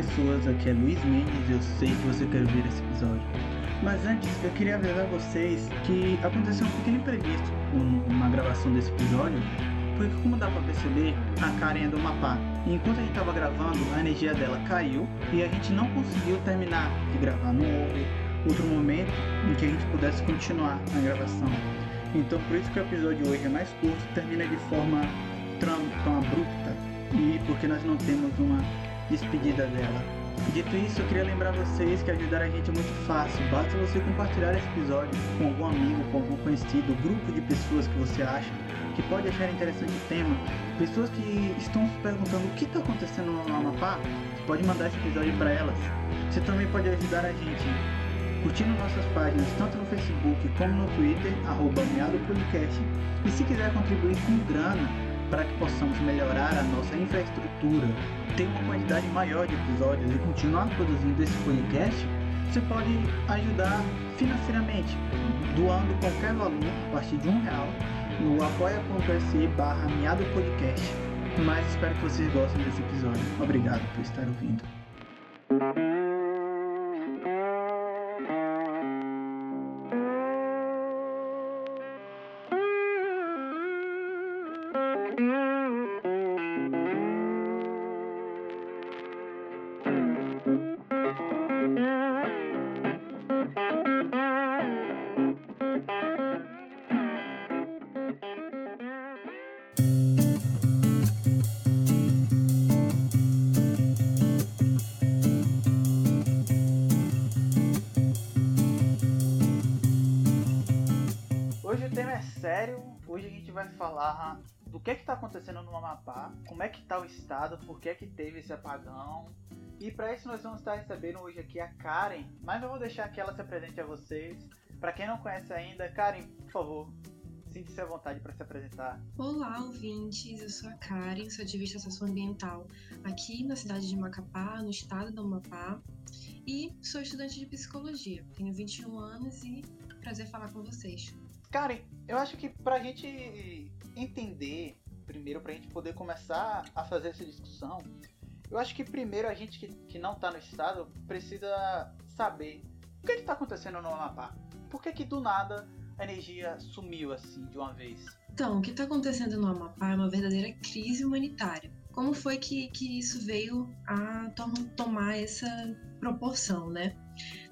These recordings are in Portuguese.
pessoas, aqui é Luiz Mendes eu sei que você quer ver esse episódio. Mas antes, eu queria avisar vocês que aconteceu um pequeno imprevisto na gravação desse episódio, porque como dá pra perceber, a Karen é do Mapá. E enquanto a gente tava gravando, a energia dela caiu e a gente não conseguiu terminar de gravar. Não houve outro momento em que a gente pudesse continuar a gravação. Então por isso que o episódio hoje é mais curto, termina de forma tão abrupta e porque nós não temos uma despedida dela. Dito isso, eu queria lembrar vocês que ajudar a gente é muito fácil. Basta você compartilhar esse episódio com algum amigo, com algum conhecido, grupo de pessoas que você acha que pode achar interessante o tema. Pessoas que estão se perguntando o que está acontecendo no Amapá, você pode mandar esse episódio para elas. Você também pode ajudar a gente curtindo nossas páginas tanto no Facebook como no Twitter, arroba Podcast. E se quiser contribuir com grana para que possamos melhorar a nossa infraestrutura, ter uma quantidade maior de episódios e continuar produzindo esse podcast, você pode ajudar financeiramente, doando qualquer valor a partir de um real no apoia.se barra Podcast. Mas espero que vocês gostem desse episódio. Obrigado por estar ouvindo. Falar do que está acontecendo no Amapá, como é que está o estado, por que é que teve esse apagão. E para isso nós vamos estar recebendo hoje aqui a Karen, mas eu vou deixar que ela se apresente a vocês. Para quem não conhece ainda, Karen, por favor, sinta-se à vontade para se apresentar. Olá, ouvintes. Eu sou a Karen, sou ativista socioambiental aqui na cidade de Macapá, no estado do Amapá. E sou estudante de psicologia. Tenho 21 anos e prazer falar com vocês. Karen, eu acho que pra gente entender, primeiro, pra gente poder começar a fazer essa discussão, eu acho que primeiro a gente que, que não tá no estado precisa saber o que, é que tá acontecendo no Amapá. Por que, que do nada a energia sumiu assim de uma vez? Então, o que está acontecendo no Amapá é uma verdadeira crise humanitária. Como foi que, que isso veio a to tomar essa proporção, né?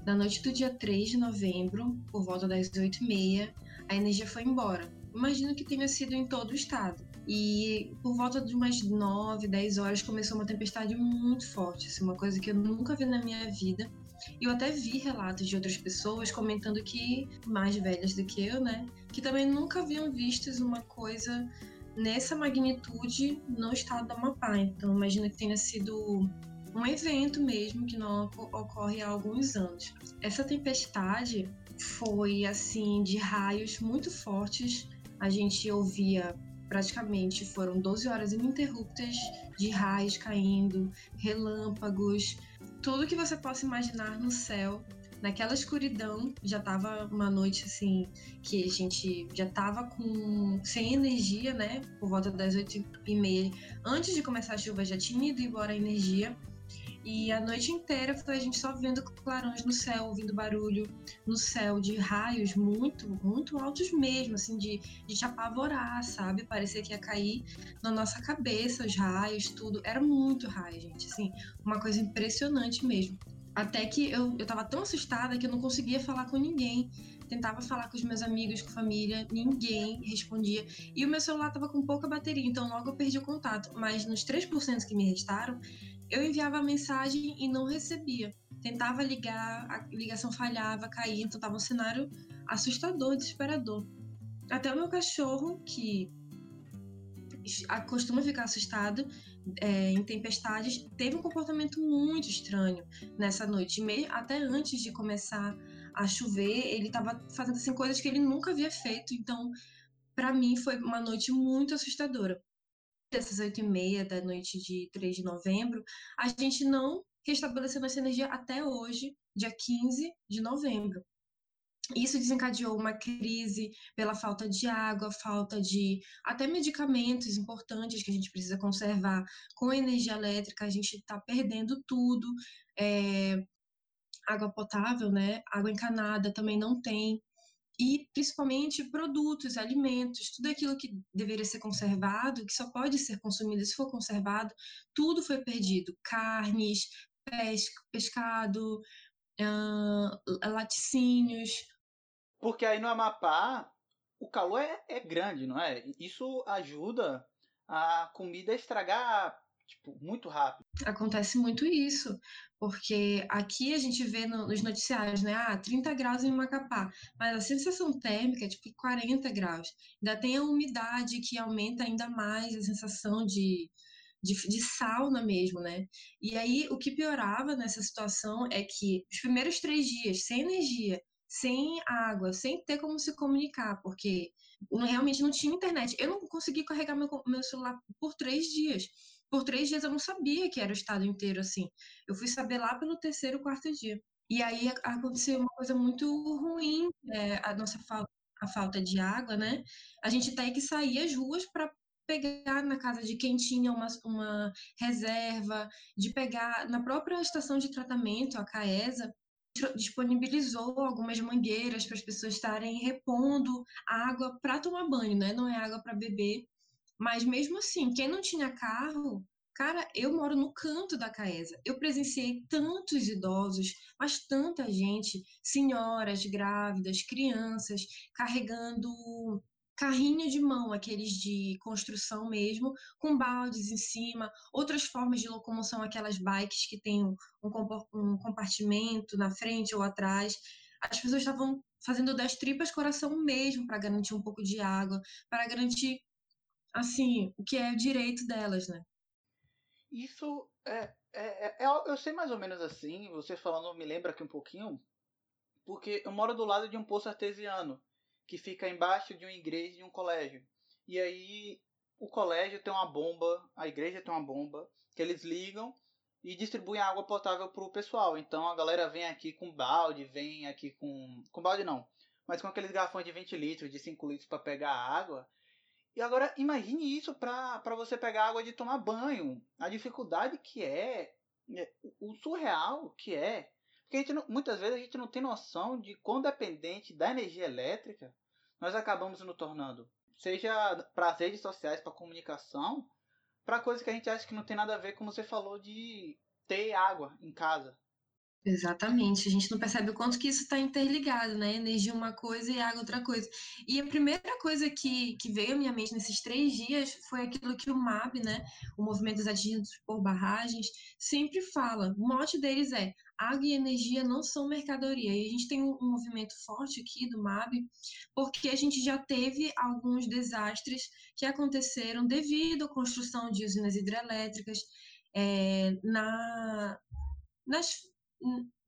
Na noite do dia 3 de novembro, por volta das 8h30, a energia foi embora. Imagino que tenha sido em todo o estado. E por volta de umas 9, 10 horas começou uma tempestade muito forte, assim, uma coisa que eu nunca vi na minha vida. Eu até vi relatos de outras pessoas comentando que, mais velhas do que eu, né, que também nunca haviam visto uma coisa nessa magnitude no estado do Amapá. Então, imagino que tenha sido um evento mesmo que não ocorre há alguns anos. Essa tempestade foi assim de raios muito fortes. A gente ouvia praticamente foram 12 horas ininterruptas de raios caindo, relâmpagos, tudo que você possa imaginar no céu. Naquela escuridão, já tava uma noite assim que a gente já tava com sem energia, né? Por volta das 8 e meia. Antes de começar a chuva já tinha ido embora a energia. E a noite inteira foi a gente só vendo clarões no céu, ouvindo barulho no céu de raios muito, muito altos mesmo, assim, de, de te apavorar, sabe? Parecia que ia cair na nossa cabeça os raios, tudo. Era muito raio, gente, assim, uma coisa impressionante mesmo. Até que eu, eu tava tão assustada que eu não conseguia falar com ninguém. Tentava falar com os meus amigos, com família, ninguém respondia. E o meu celular tava com pouca bateria, então logo eu perdi o contato. Mas nos 3% que me restaram, eu enviava a mensagem e não recebia. Tentava ligar, a ligação falhava, caía, então tava um cenário assustador, desesperador. Até o meu cachorro, que costuma ficar assustado é, em tempestades, teve um comportamento muito estranho nessa noite. Até antes de começar a chover, ele estava fazendo assim, coisas que ele nunca havia feito. Então, para mim, foi uma noite muito assustadora dessas oito e meia da noite de 3 de novembro, a gente não restabeleceu nossa energia até hoje, dia 15 de novembro. Isso desencadeou uma crise pela falta de água, falta de até medicamentos importantes que a gente precisa conservar com energia elétrica, a gente está perdendo tudo. É, água potável, né? Água encanada também não tem. E principalmente produtos, alimentos, tudo aquilo que deveria ser conservado, que só pode ser consumido se for conservado, tudo foi perdido. Carnes, pescado, uh, laticínios, porque aí no Amapá o calor é, é grande, não é? Isso ajuda a comida a estragar tipo, muito rápido. Acontece muito isso, porque aqui a gente vê no, nos noticiários, né? Ah, 30 graus em Macapá, mas a sensação térmica é tipo 40 graus. Ainda tem a umidade que aumenta ainda mais a sensação de, de, de sauna mesmo, né? E aí o que piorava nessa situação é que os primeiros três dias sem energia sem água, sem ter como se comunicar, porque realmente não tinha internet. Eu não consegui carregar meu, meu celular por três dias. Por três dias eu não sabia que era o estado inteiro assim. Eu fui saber lá pelo terceiro, quarto dia. E aí aconteceu uma coisa muito ruim, é, a nossa falta, a falta de água, né? A gente tem que sair às ruas para pegar na casa de quem tinha uma, uma reserva, de pegar na própria estação de tratamento, a CAESA, disponibilizou algumas mangueiras para as pessoas estarem repondo água para tomar banho, né? Não é água para beber. Mas mesmo assim, quem não tinha carro, cara, eu moro no canto da Caesa. Eu presenciei tantos idosos, mas tanta gente, senhoras grávidas, crianças, carregando carrinho de mão, aqueles de construção mesmo, com baldes em cima, outras formas de locomoção, aquelas bikes que tem um, um compartimento na frente ou atrás. As pessoas estavam fazendo das tripas coração mesmo para garantir um pouco de água, para garantir, assim, o que é direito delas, né? Isso é, é, é, é, eu sei mais ou menos assim, você falando me lembra aqui um pouquinho, porque eu moro do lado de um poço artesiano que fica embaixo de uma igreja e um colégio. E aí o colégio tem uma bomba, a igreja tem uma bomba, que eles ligam e distribuem água potável para o pessoal. Então a galera vem aqui com balde, vem aqui com. Com balde não, mas com aqueles garrafões de 20 litros, de 5 litros para pegar água. E agora imagine isso para você pegar água de tomar banho. A dificuldade que é, é o surreal que é. Porque a gente não, muitas vezes a gente não tem noção de quão dependente da energia elétrica nós acabamos nos tornando. Seja para as redes sociais, para comunicação, para coisas que a gente acha que não tem nada a ver, como você falou, de ter água em casa. Exatamente, a gente não percebe o quanto que isso está interligado, né? Energia uma coisa e água outra coisa. E a primeira coisa que, que veio à minha mente nesses três dias foi aquilo que o MAB, né? O Movimento dos Atingidos por Barragens, sempre fala. O mote deles é água e energia não são mercadoria. E a gente tem um, movimento forte aqui do MAB, porque a gente já teve alguns desastres que aconteceram devido à construção de usinas hidrelétricas é, na, nas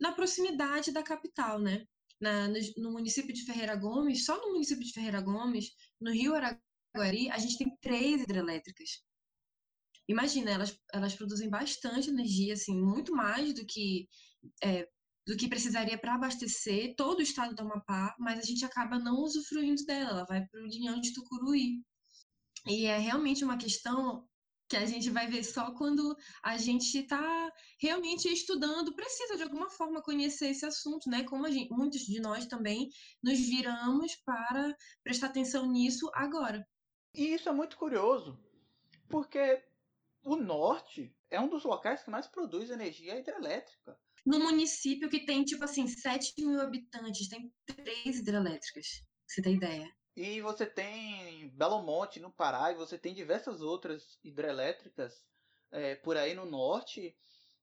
na proximidade da capital, né? Na, no, no, município de Ferreira Gomes, só no município de Ferreira Gomes, no Rio Araguari, a gente tem três hidrelétricas. Imagina, elas, elas produzem bastante energia, assim, muito mais do que é, do que precisaria para abastecer todo o estado do Amapá, mas a gente acaba não usufruindo dela, ela vai para o Linhão de Tucuruí. E é realmente uma questão que a gente vai ver só quando a gente está realmente estudando, precisa de alguma forma conhecer esse assunto, né? Como gente, muitos de nós também nos viramos para prestar atenção nisso agora. E isso é muito curioso, porque o norte é um dos locais que mais produz energia hidrelétrica. No município que tem, tipo assim, 7 mil habitantes, tem três hidrelétricas, você tem ideia. E você tem Belo Monte no Pará, e você tem diversas outras hidrelétricas é, por aí no norte.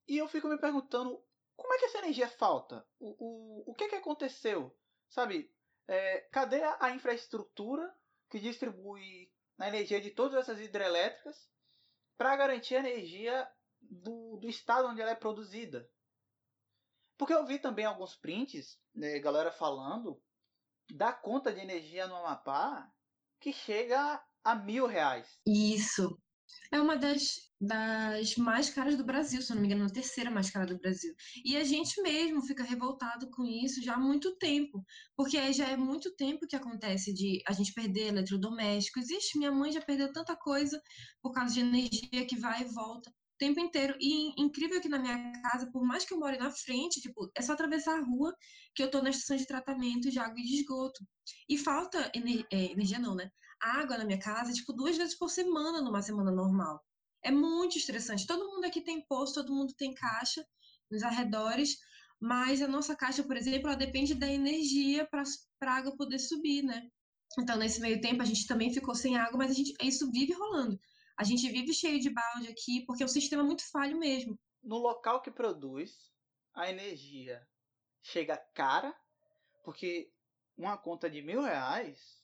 E eu fico me perguntando como é que essa energia falta? O, o, o que, que aconteceu? Sabe, é, cadê a infraestrutura que distribui a energia de todas essas hidrelétricas para garantir a energia do, do estado onde ela é produzida? Porque eu vi também alguns prints, né, galera falando da conta de energia no Amapá que chega a mil reais. Isso. É uma das, das mais caras do Brasil, se eu não me engano, a terceira mais cara do Brasil. E a gente mesmo fica revoltado com isso já há muito tempo, porque já é muito tempo que acontece de a gente perder eletrodomésticos. Ixi, minha mãe já perdeu tanta coisa por causa de energia que vai e volta tempo inteiro. E incrível que na minha casa, por mais que eu more na frente, tipo, é só atravessar a rua que eu tô na estação de tratamento de água e de esgoto. E falta ener é, energia não, né? Água na minha casa, tipo, duas vezes por semana numa semana normal. É muito estressante. Todo mundo aqui tem posto, todo mundo tem caixa nos arredores, mas a nossa caixa, por exemplo, ela depende da energia para a água poder subir, né? Então, nesse meio tempo, a gente também ficou sem água, mas a gente, isso vive rolando. A gente vive cheio de balde aqui porque é um sistema muito falho mesmo. No local que produz, a energia chega cara, porque uma conta de mil reais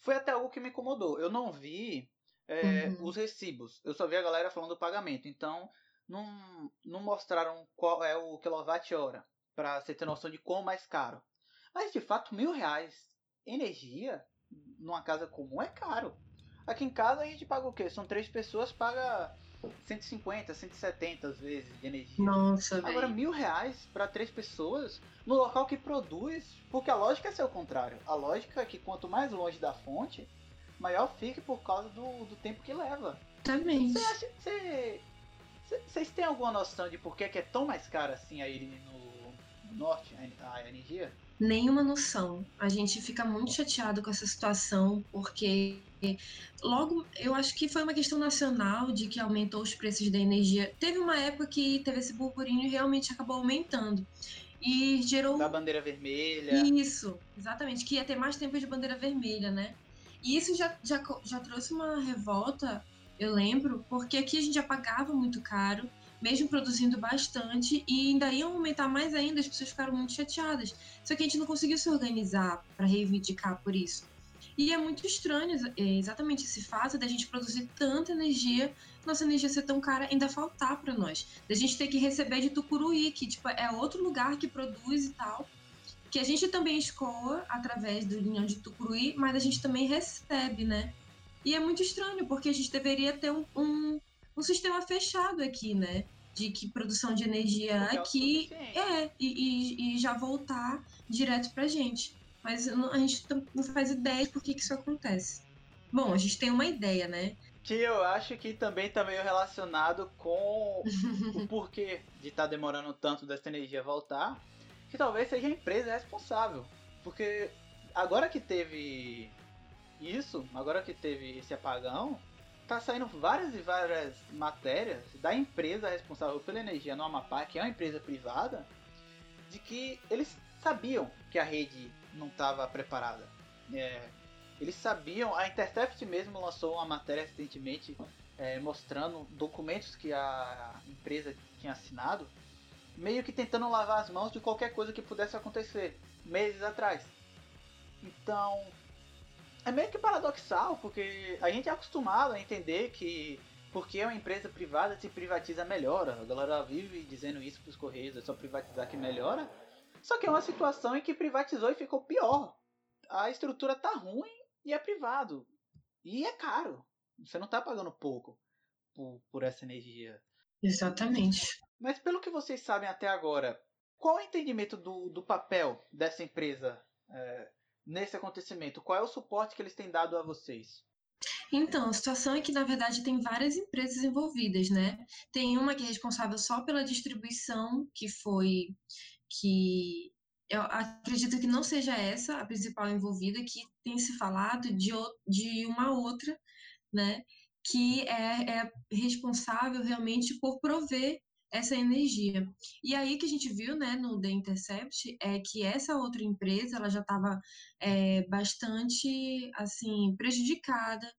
foi até algo que me incomodou. Eu não vi é, uhum. os recibos, eu só vi a galera falando do pagamento. Então, não, não mostraram qual é o quilowatt-hora, para você ter noção de quão mais caro. Mas, de fato, mil reais energia numa casa comum é caro. Aqui em casa a gente paga o quê? São três pessoas, paga 150, 170 às vezes de energia. Nossa, Agora, mil reais para três pessoas no local que produz, porque a lógica é ser o contrário. A lógica é que quanto mais longe da fonte, maior fique por causa do, do tempo que leva. Também. Você acha que vocês têm alguma noção de por que é tão mais caro assim aí no, no norte a, a energia? nenhuma noção. A gente fica muito chateado com essa situação, porque logo eu acho que foi uma questão nacional de que aumentou os preços da energia. Teve uma época que teve esse burburinho e realmente acabou aumentando. E gerou. Da bandeira vermelha. Isso, exatamente. Que ia ter mais tempo de bandeira vermelha, né? E isso já, já, já trouxe uma revolta, eu lembro, porque aqui a gente já pagava muito caro mesmo produzindo bastante, e ainda iam aumentar mais ainda, as pessoas ficaram muito chateadas. Só que a gente não conseguiu se organizar para reivindicar por isso. E é muito estranho é, exatamente esse fato da gente produzir tanta energia, nossa energia ser tão cara, ainda faltar para nós. Da gente ter que receber de Tucuruí, que tipo, é outro lugar que produz e tal, que a gente também escoa através do linhão de Tucuruí, mas a gente também recebe, né? E é muito estranho, porque a gente deveria ter um, um um sistema fechado aqui, né? De que produção de energia Porque aqui é, é e, e, e, já voltar direto pra gente. Mas a gente não faz ideia de por que, que isso acontece. Bom, a gente tem uma ideia, né? Que eu acho que também tá meio relacionado com o porquê de estar tá demorando tanto dessa energia voltar. Que talvez seja a empresa responsável. Porque agora que teve isso, agora que teve esse apagão, tá saindo várias e várias matérias da empresa responsável pela energia no Amapá, que é uma empresa privada, de que eles sabiam que a rede não estava preparada. É, eles sabiam, a Intercept mesmo lançou uma matéria recentemente é, mostrando documentos que a empresa tinha assinado, meio que tentando lavar as mãos de qualquer coisa que pudesse acontecer meses atrás. Então, é meio que paradoxal, porque a gente é acostumado a entender que porque é uma empresa privada se privatiza melhora. A galera vive dizendo isso para os Correios, é só privatizar que melhora. Só que é uma situação em que privatizou e ficou pior. A estrutura tá ruim e é privado. E é caro. Você não tá pagando pouco por, por essa energia. Exatamente. Mas pelo que vocês sabem até agora, qual é o entendimento do, do papel dessa empresa é, nesse acontecimento? Qual é o suporte que eles têm dado a vocês? Então, a situação é que, na verdade, tem várias empresas envolvidas, né? Tem uma que é responsável só pela distribuição, que foi que eu acredito que não seja essa a principal envolvida, que tem se falado de, de uma outra, né? Que é, é responsável realmente por prover essa energia. E aí que a gente viu, né, no The Intercept, é que essa outra empresa, ela já estava é, bastante, assim, prejudicada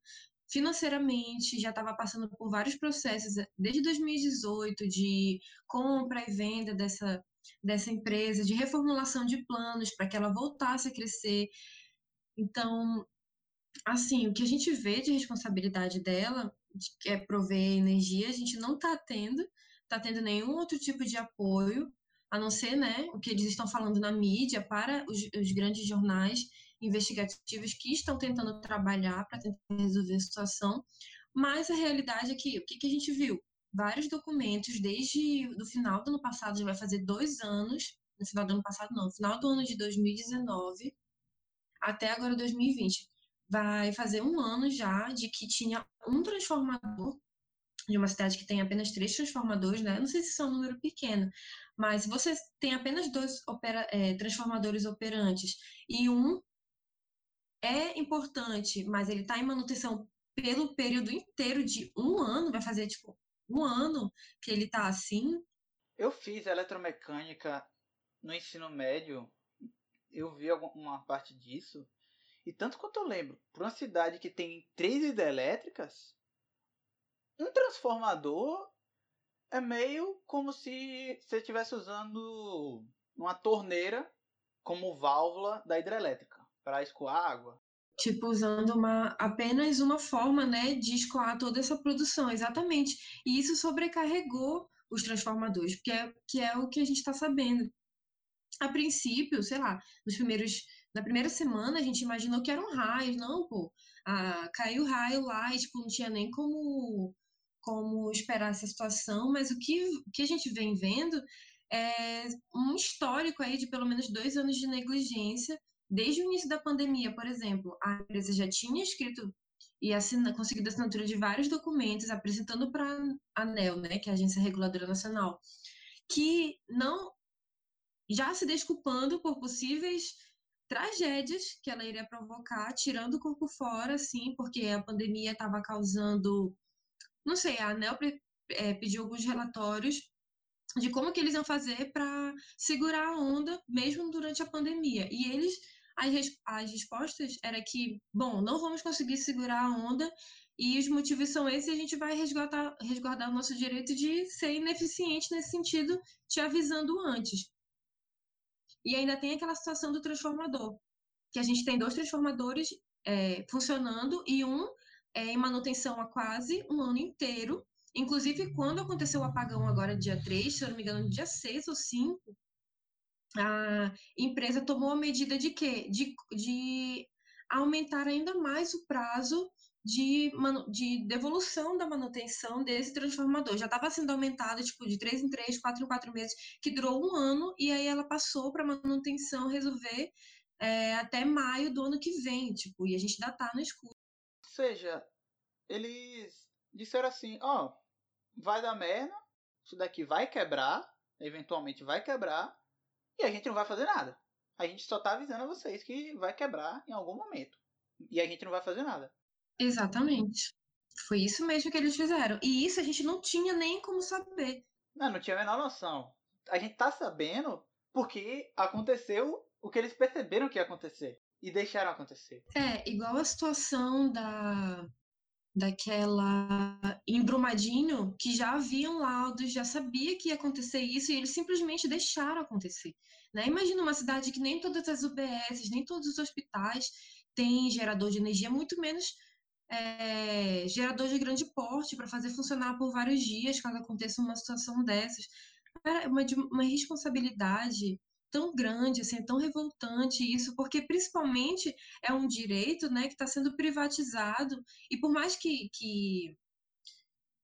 financeiramente, já estava passando por vários processos desde 2018 de compra e venda dessa, dessa empresa, de reformulação de planos para que ela voltasse a crescer. Então, assim, o que a gente vê de responsabilidade dela, que é prover energia, a gente não está tendo, está tendo nenhum outro tipo de apoio, a não ser né, o que eles estão falando na mídia para os, os grandes jornais investigativos que estão tentando trabalhar para tentar resolver a situação. Mas a realidade é que o que, que a gente viu? Vários documentos, desde o final do ano passado, já vai fazer dois anos, no final do ano passado não, no final do ano de 2019 até agora 2020. Vai fazer um ano já de que tinha um transformador de uma cidade que tem apenas três transformadores, né? Não sei se isso é um número pequeno, mas se você tem apenas dois opera, é, transformadores operantes e um é importante, mas ele está em manutenção pelo período inteiro de um ano, vai fazer tipo um ano que ele está assim. Eu fiz eletromecânica no ensino médio, eu vi uma parte disso, e tanto quanto eu lembro, para uma cidade que tem três hidrelétricas, um transformador é meio como se você estivesse usando uma torneira como válvula da hidrelétrica para escoar água. Tipo, usando uma, apenas uma forma né, de escoar toda essa produção, exatamente. E isso sobrecarregou os transformadores, que é, que é o que a gente está sabendo. A princípio, sei lá, nos primeiros na primeira semana a gente imaginou que eram raios, não, pô. Ah, caiu raio lá e tipo, não tinha nem como como esperar essa situação, mas o que, que a gente vem vendo é um histórico aí de pelo menos dois anos de negligência. Desde o início da pandemia, por exemplo, a empresa já tinha escrito e assina, conseguido a assinatura de vários documentos apresentando para a ANEL, né, que é a Agência Reguladora Nacional, que não já se desculpando por possíveis tragédias que ela iria provocar, tirando o corpo fora, assim, porque a pandemia estava causando não sei, a ANEL é, pediu alguns relatórios de como que eles iam fazer para segurar a onda mesmo durante a pandemia. E eles, as, as respostas era que, bom, não vamos conseguir segurar a onda e os motivos são esses e a gente vai resguardar, resguardar o nosso direito de ser ineficiente nesse sentido, te avisando antes. E ainda tem aquela situação do transformador, que a gente tem dois transformadores é, funcionando e um é, em manutenção há quase um ano inteiro. Inclusive, quando aconteceu o apagão agora, dia 3, se eu não me engano, dia 6 ou 5, a empresa tomou a medida de quê? De, de aumentar ainda mais o prazo de, de devolução da manutenção desse transformador. Já estava sendo aumentado, tipo, de 3 em 3, 4 em 4 meses, que durou um ano, e aí ela passou para manutenção resolver é, até maio do ano que vem, tipo, e a gente ainda está no escuro seja, eles disseram assim, ó, oh, vai dar merda, isso daqui vai quebrar, eventualmente vai quebrar, e a gente não vai fazer nada. A gente só tá avisando a vocês que vai quebrar em algum momento. E a gente não vai fazer nada. Exatamente. Foi isso mesmo que eles fizeram. E isso a gente não tinha nem como saber. Não, não tinha a menor noção. A gente tá sabendo porque aconteceu o que eles perceberam que ia acontecer e deixaram acontecer. É, igual a situação da daquela em Brumadinho, que já haviam laudos, já sabia que ia acontecer isso e eles simplesmente deixaram acontecer. Né? Imagina uma cidade que nem todas as UBSs, nem todos os hospitais têm gerador de energia, muito menos é, gerador de grande porte para fazer funcionar por vários dias caso aconteça uma situação dessas. Uma, uma responsabilidade tão grande, assim, é tão revoltante isso, porque principalmente é um direito, né, que está sendo privatizado e por mais que, que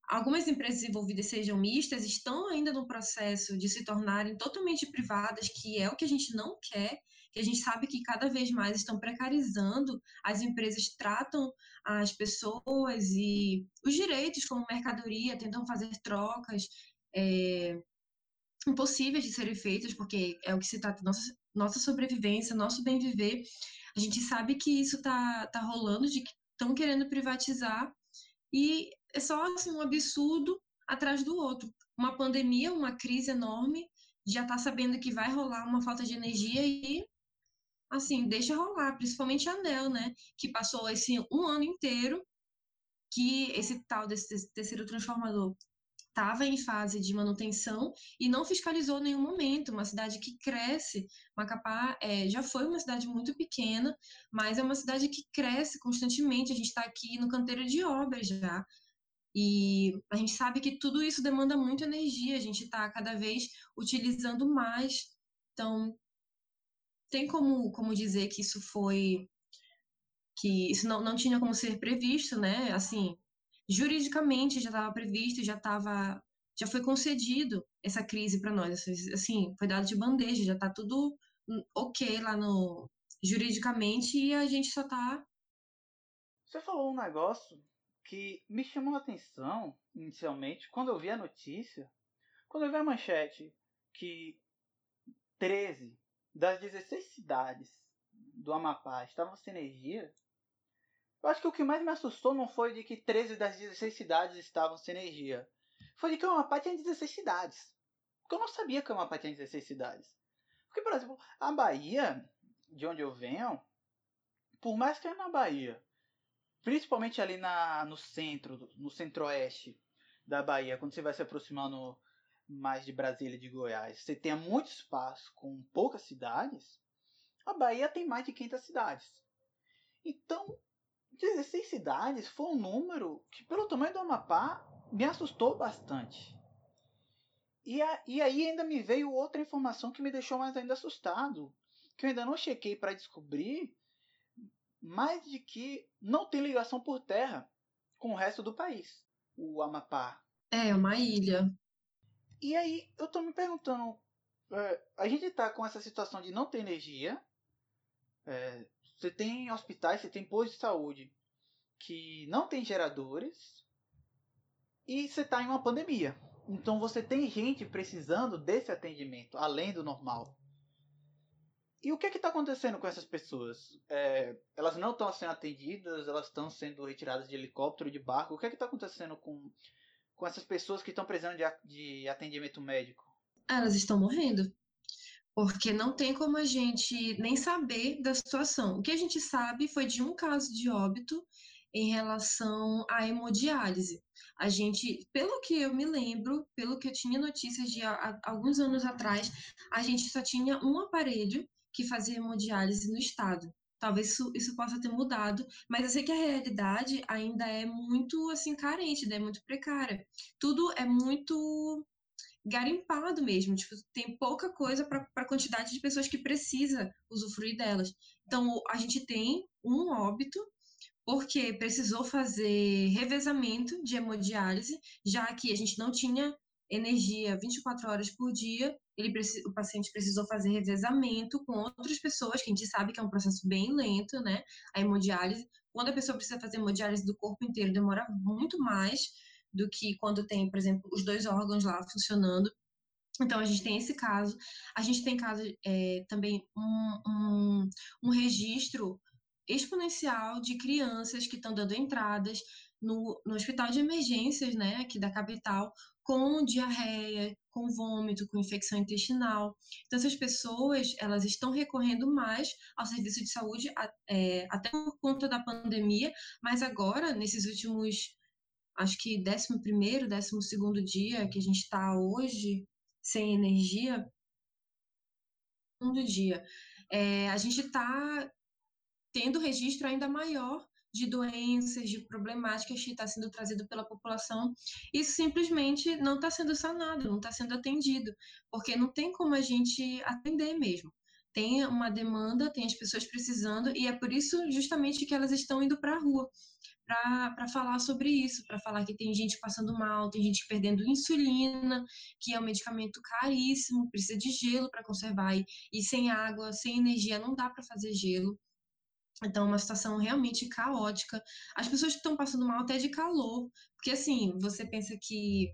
algumas empresas envolvidas sejam mistas, estão ainda no processo de se tornarem totalmente privadas, que é o que a gente não quer, que a gente sabe que cada vez mais estão precarizando, as empresas tratam as pessoas e os direitos como mercadoria, tentam fazer trocas, é, impossíveis de serem feitas, porque é o que se trata nossa, nossa sobrevivência, nosso bem viver. A gente sabe que isso tá, tá rolando, de que estão querendo privatizar, e é só assim, um absurdo atrás do outro. Uma pandemia, uma crise enorme, já tá sabendo que vai rolar uma falta de energia e assim, deixa rolar, principalmente a ANEL, né, que passou esse um ano inteiro que esse tal desse terceiro transformador estava em fase de manutenção e não fiscalizou nenhum momento. Uma cidade que cresce, Macapá é, já foi uma cidade muito pequena, mas é uma cidade que cresce constantemente. A gente está aqui no canteiro de obras já. E a gente sabe que tudo isso demanda muita energia, a gente está cada vez utilizando mais. Então, tem como, como dizer que isso foi. que isso não, não tinha como ser previsto, né? Assim, juridicamente já estava previsto, já estava já foi concedido essa crise para nós, assim, foi dado de bandeja, já está tudo ok lá no juridicamente e a gente só está Você falou um negócio que me chamou a atenção inicialmente quando eu vi a notícia, quando eu vi a manchete que 13 das 16 cidades do Amapá estavam sem energia, eu acho que o que mais me assustou não foi de que 13 das 16 cidades estavam sem energia. Foi de que o Amapá tinha 16 cidades. Porque eu não sabia que o Amapá tinha 16 cidades. Porque, por exemplo, a Bahia, de onde eu venho, por mais que é na Bahia, principalmente ali na, no centro, no centro-oeste da Bahia, quando você vai se aproximando mais de Brasília e de Goiás, você tenha muito espaço com poucas cidades, a Bahia tem mais de 500 cidades. Então, 16 cidades foi um número que, pelo tamanho do Amapá, me assustou bastante. E, a, e aí ainda me veio outra informação que me deixou mais ainda assustado, que eu ainda não chequei para descobrir, mas de que não tem ligação por terra com o resto do país, o Amapá. É, uma ilha. E aí eu tô me perguntando, é, a gente tá com essa situação de não ter energia, é, você tem hospitais, você tem postos de saúde que não tem geradores e você está em uma pandemia. Então você tem gente precisando desse atendimento, além do normal. E o que é está acontecendo com essas pessoas? É, elas não estão sendo atendidas, elas estão sendo retiradas de helicóptero, de barco. O que é está acontecendo com, com essas pessoas que estão precisando de, de atendimento médico? Elas estão morrendo porque não tem como a gente nem saber da situação. O que a gente sabe foi de um caso de óbito em relação à hemodiálise. A gente, pelo que eu me lembro, pelo que eu tinha notícias de há, alguns anos atrás, a gente só tinha um aparelho que fazia hemodiálise no estado. Talvez isso, isso possa ter mudado, mas eu sei que a realidade ainda é muito assim carente, né? é muito precária. Tudo é muito garimpado mesmo, tipo, tem pouca coisa para a quantidade de pessoas que precisa usufruir delas. Então, a gente tem um óbito porque precisou fazer revezamento de hemodiálise, já que a gente não tinha energia 24 horas por dia, ele o paciente precisou fazer revezamento com outras pessoas, que a gente sabe que é um processo bem lento, né? A hemodiálise. Quando a pessoa precisa fazer hemodiálise do corpo inteiro, demora muito mais do que quando tem, por exemplo, os dois órgãos lá funcionando. Então, a gente tem esse caso. A gente tem caso é, também um, um, um registro exponencial de crianças que estão dando entradas no, no hospital de emergências, né, aqui da capital, com diarreia, com vômito, com infecção intestinal. Então, essas pessoas, elas estão recorrendo mais ao serviço de saúde, é, até por conta da pandemia, mas agora, nesses últimos, acho que 11 primeiro, 12 segundo dia que a gente está hoje, sem energia, segundo dia, é, a gente está tendo registro ainda maior de doenças, de problemáticas que está sendo trazido pela população, isso simplesmente não está sendo sanado, não está sendo atendido, porque não tem como a gente atender mesmo. Tem uma demanda, tem as pessoas precisando, e é por isso justamente que elas estão indo para a rua, para falar sobre isso, para falar que tem gente passando mal, tem gente perdendo insulina, que é um medicamento caríssimo, precisa de gelo para conservar, e, e sem água, sem energia, não dá para fazer gelo. Então, uma situação realmente caótica. As pessoas estão passando mal até de calor, porque assim, você pensa que,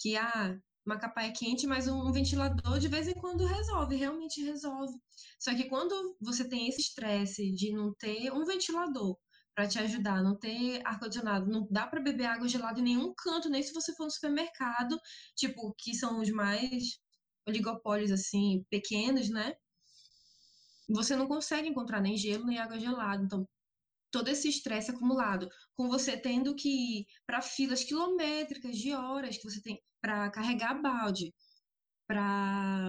que ah, Macapá é quente, mas um, ventilador de vez em quando resolve, realmente resolve. Só que quando você tem esse estresse de não ter um ventilador para te ajudar, não ter ar-condicionado, não dá para beber água gelada em nenhum canto, nem se você for no supermercado, tipo, que são os mais oligopólios assim, pequenos, né? você não consegue encontrar nem gelo nem água gelada. Então, todo esse estresse acumulado, com você tendo que ir para filas quilométricas de horas que você tem para carregar balde, para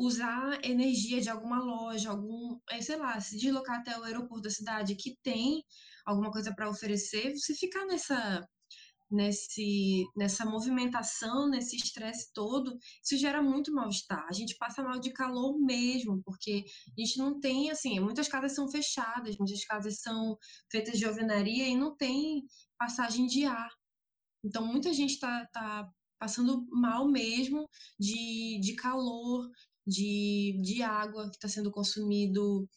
usar energia de alguma loja, algum, é, sei lá, se deslocar até o aeroporto da cidade que tem alguma coisa para oferecer, você ficar nessa nesse, nessa movimentação, nesse estresse todo, isso gera muito mal-estar. A gente passa mal de calor mesmo, porque a gente não tem, assim, muitas casas são fechadas, muitas casas são feitas de alvenaria e não tem passagem de ar Então, muita gente está tá passando mal mesmo de, de calor, de, de água que está sendo consumido,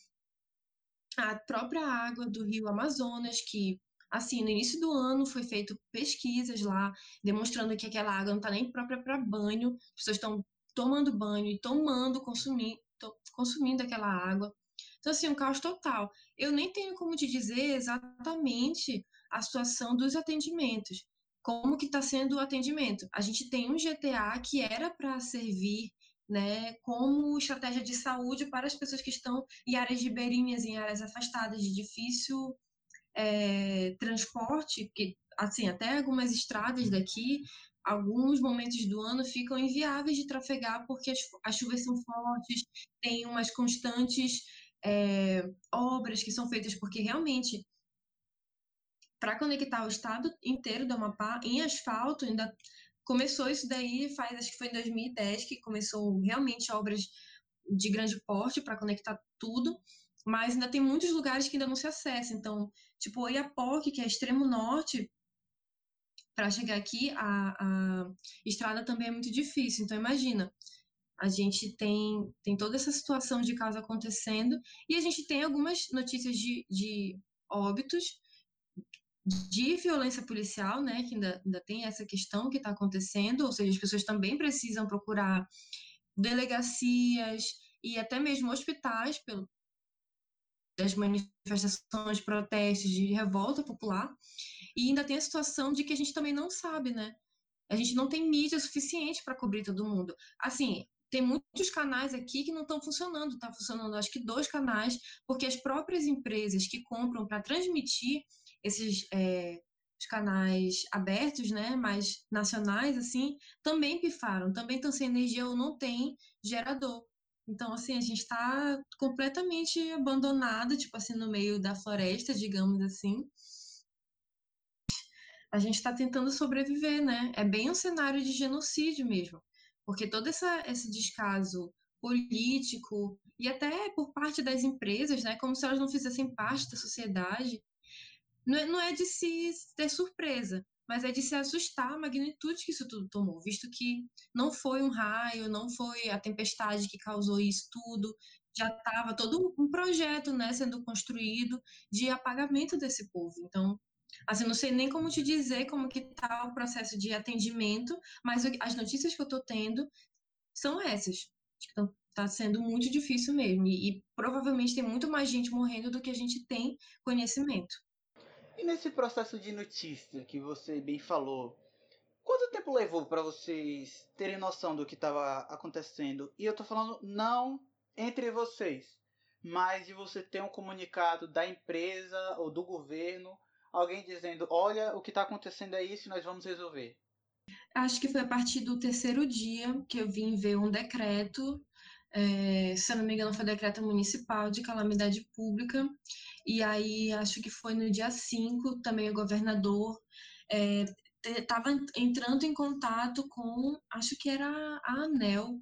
a própria água do rio Amazonas, que, assim, no início do ano foi feito pesquisas lá, demonstrando que aquela água não está nem própria para banho, as pessoas estão tomando banho e tomando, consumindo, consumindo aquela água. Então, assim, um caos total. Eu nem tenho como te dizer exatamente a situação dos atendimentos. Como que está sendo o atendimento? A gente tem um GTA que era para servir né, como estratégia de saúde para as pessoas que estão em áreas ribeirinhas, em áreas afastadas de difícil é, transporte, que assim até algumas estradas daqui, alguns momentos do ano ficam inviáveis de trafegar porque as, as chuvas são fortes, tem umas constantes é, obras que são feitas porque realmente para conectar o estado inteiro do Amapá em asfalto ainda começou isso daí faz acho que foi em 2010 que começou realmente obras de grande porte para conectar tudo mas ainda tem muitos lugares que ainda não se acessa. Então tipo Oiapoque que é extremo norte para chegar aqui a, a estrada também é muito difícil. Então imagina a gente tem, tem toda essa situação de caso acontecendo e a gente tem algumas notícias de, de óbitos de violência policial, né, que ainda, ainda tem essa questão que está acontecendo, ou seja, as pessoas também precisam procurar delegacias e até mesmo hospitais pelo, das manifestações, protestos, de revolta popular, e ainda tem a situação de que a gente também não sabe, né? A gente não tem mídia suficiente para cobrir todo mundo. Assim, tem muitos canais aqui que não estão funcionando, está funcionando acho que dois canais, porque as próprias empresas que compram para transmitir esses é, os canais abertos, né, mais nacionais, assim, também pifaram, também estão sem energia ou não tem gerador. Então, assim, a gente está completamente abandonado, tipo assim, no meio da floresta, digamos assim. A gente está tentando sobreviver, né? É bem um cenário de genocídio mesmo, porque todo essa, esse descaso político e até por parte das empresas, né, como se elas não fizessem parte da sociedade, não é de se ter surpresa, mas é de se assustar a magnitude que isso tudo tomou, visto que não foi um raio, não foi a tempestade que causou isso tudo, já estava todo um projeto né, sendo construído de apagamento desse povo. Então, assim, não sei nem como te dizer como que está o processo de atendimento, mas as notícias que eu estou tendo são essas. Então, está sendo muito difícil mesmo, e, e provavelmente tem muito mais gente morrendo do que a gente tem conhecimento. E nesse processo de notícia que você bem falou, quanto tempo levou para vocês terem noção do que estava acontecendo? E eu tô falando não entre vocês, mas de você ter um comunicado da empresa ou do governo, alguém dizendo: olha, o que está acontecendo é isso e nós vamos resolver. Acho que foi a partir do terceiro dia que eu vim ver um decreto, é, se eu não me engano, foi decreto municipal de calamidade pública, e aí, acho que foi no dia 5, também o governador estava é, entrando em contato com, acho que era a ANEL,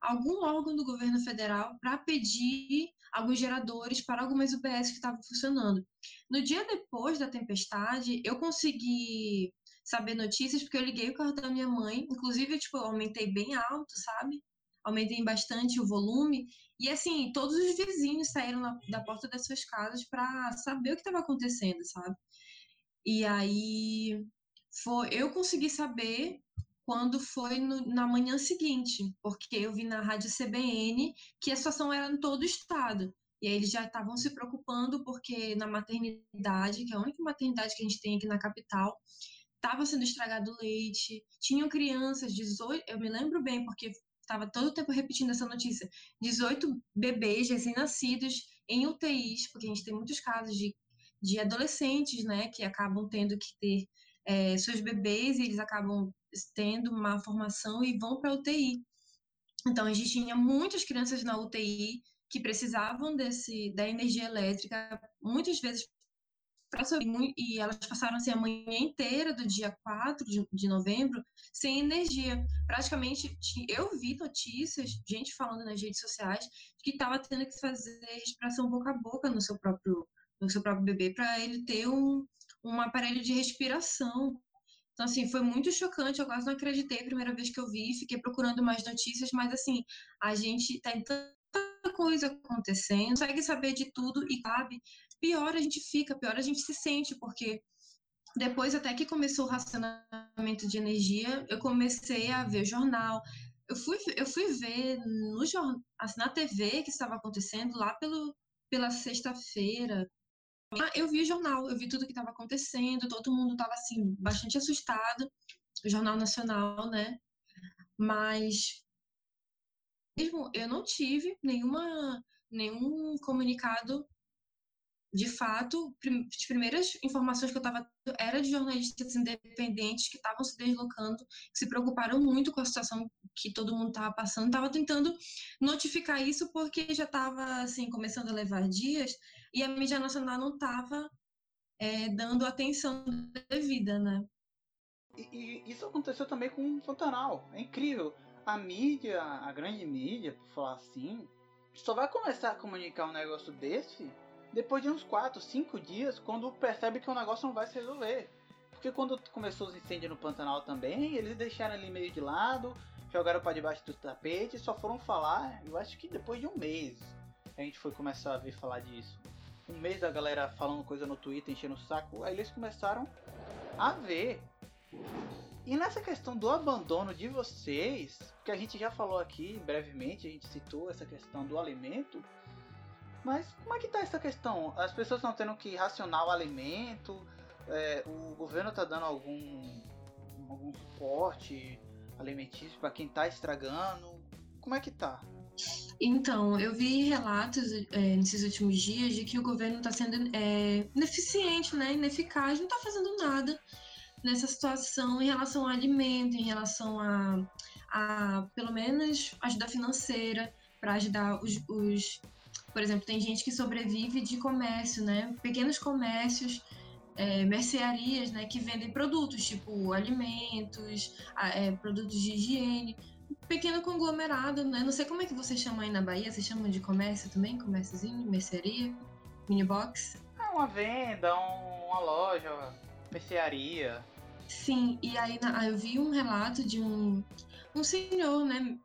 algum órgão do governo federal, para pedir alguns geradores para algumas UBS que estavam funcionando. No dia depois da tempestade, eu consegui saber notícias porque eu liguei o carro da minha mãe, inclusive, tipo, eu aumentei bem alto, sabe? Aumentei bastante o volume. E assim, todos os vizinhos saíram na, da porta das suas casas para saber o que estava acontecendo, sabe? E aí foi, eu consegui saber quando foi no, na manhã seguinte, porque eu vi na rádio CBN que a situação era em todo o estado. E aí eles já estavam se preocupando porque na maternidade, que é a única maternidade que a gente tem aqui na capital, estava sendo estragado leite, tinham crianças, 18, eu me lembro bem porque estava todo o tempo repetindo essa notícia, 18 bebês recém-nascidos em UTIs, porque a gente tem muitos casos de, de adolescentes, né, que acabam tendo que ter é, seus bebês e eles acabam tendo uma formação e vão para UTI. Então, a gente tinha muitas crianças na UTI que precisavam desse da energia elétrica, muitas vezes e elas passaram assim, a manhã inteira do dia 4 de, de novembro sem energia. Praticamente, eu vi notícias, gente falando nas redes sociais, que estava tendo que fazer respiração boca a boca no seu próprio, no seu próprio bebê para ele ter um, um aparelho de respiração. Então, assim, foi muito chocante, eu quase não acreditei a primeira vez que eu vi, fiquei procurando mais notícias, mas, assim, a gente tem tanta coisa acontecendo, consegue saber de tudo e, sabe, pior a gente fica, pior a gente se sente, porque depois até que começou o racionamento de energia, eu comecei a ver jornal, eu fui, eu fui ver no assim, na TV que estava acontecendo lá pelo, pela sexta-feira. Eu vi jornal, eu vi tudo que estava acontecendo, todo mundo estava assim bastante assustado, o jornal nacional, né? Mas mesmo eu não tive nenhuma nenhum comunicado de fato, as primeiras informações que eu estava era de jornalistas independentes que estavam se deslocando, que se preocuparam muito com a situação que todo mundo estava passando, estava tentando notificar isso porque já estava assim começando a levar dias e a mídia nacional não estava é, dando atenção devida, né? E, e, isso aconteceu também com o Pantanal. É incrível. A mídia, a grande mídia, por falar assim, só vai começar a comunicar um negócio desse depois de uns 4, 5 dias, quando percebe que o negócio não vai se resolver. Porque quando começou os incêndios no Pantanal também, eles deixaram ali meio de lado, jogaram para debaixo do tapete e só foram falar, eu acho que depois de um mês a gente foi começar a ver falar disso. Um mês da galera falando coisa no Twitter, enchendo o saco, aí eles começaram a ver. E nessa questão do abandono de vocês, que a gente já falou aqui brevemente, a gente citou essa questão do alimento, mas como é que tá essa questão? As pessoas estão tendo que racionar o alimento, é, o governo está dando algum, algum suporte alimentício para quem está estragando? Como é que tá? Então, eu vi relatos é, nesses últimos dias de que o governo está sendo é, ineficiente, né, ineficaz, não está fazendo nada nessa situação em relação ao alimento, em relação a, a pelo menos, ajuda financeira, para ajudar os, os por exemplo, tem gente que sobrevive de comércio, né? Pequenos comércios, é, mercearias, né? Que vendem produtos, tipo alimentos, é, produtos de higiene. Pequeno conglomerado, né? Não sei como é que vocês chamam aí na Bahia. Vocês chamam de comércio também? Comérciozinho? Mercearia? Mini box? É uma venda, uma loja, mercearia. Sim, e aí na, eu vi um relato de um, um senhor, né?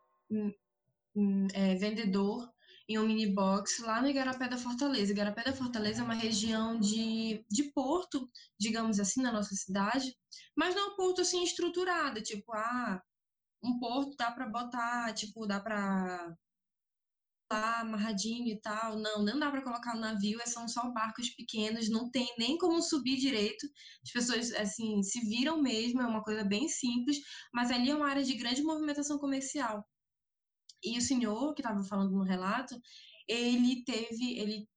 É, vendedor em um mini box lá no Igarapé da Fortaleza. Igarapé da Fortaleza é uma região de, de porto, digamos assim, na nossa cidade, mas não é um porto assim estruturado, tipo, ah, um porto dá para botar, tipo, dá para lá amarradinho e tal. Não, não dá para colocar o navio, são só barcos pequenos, não tem nem como subir direito. As pessoas assim se viram mesmo, é uma coisa bem simples, mas ali é uma área de grande movimentação comercial. E o senhor que estava falando no relato, ele teve, ele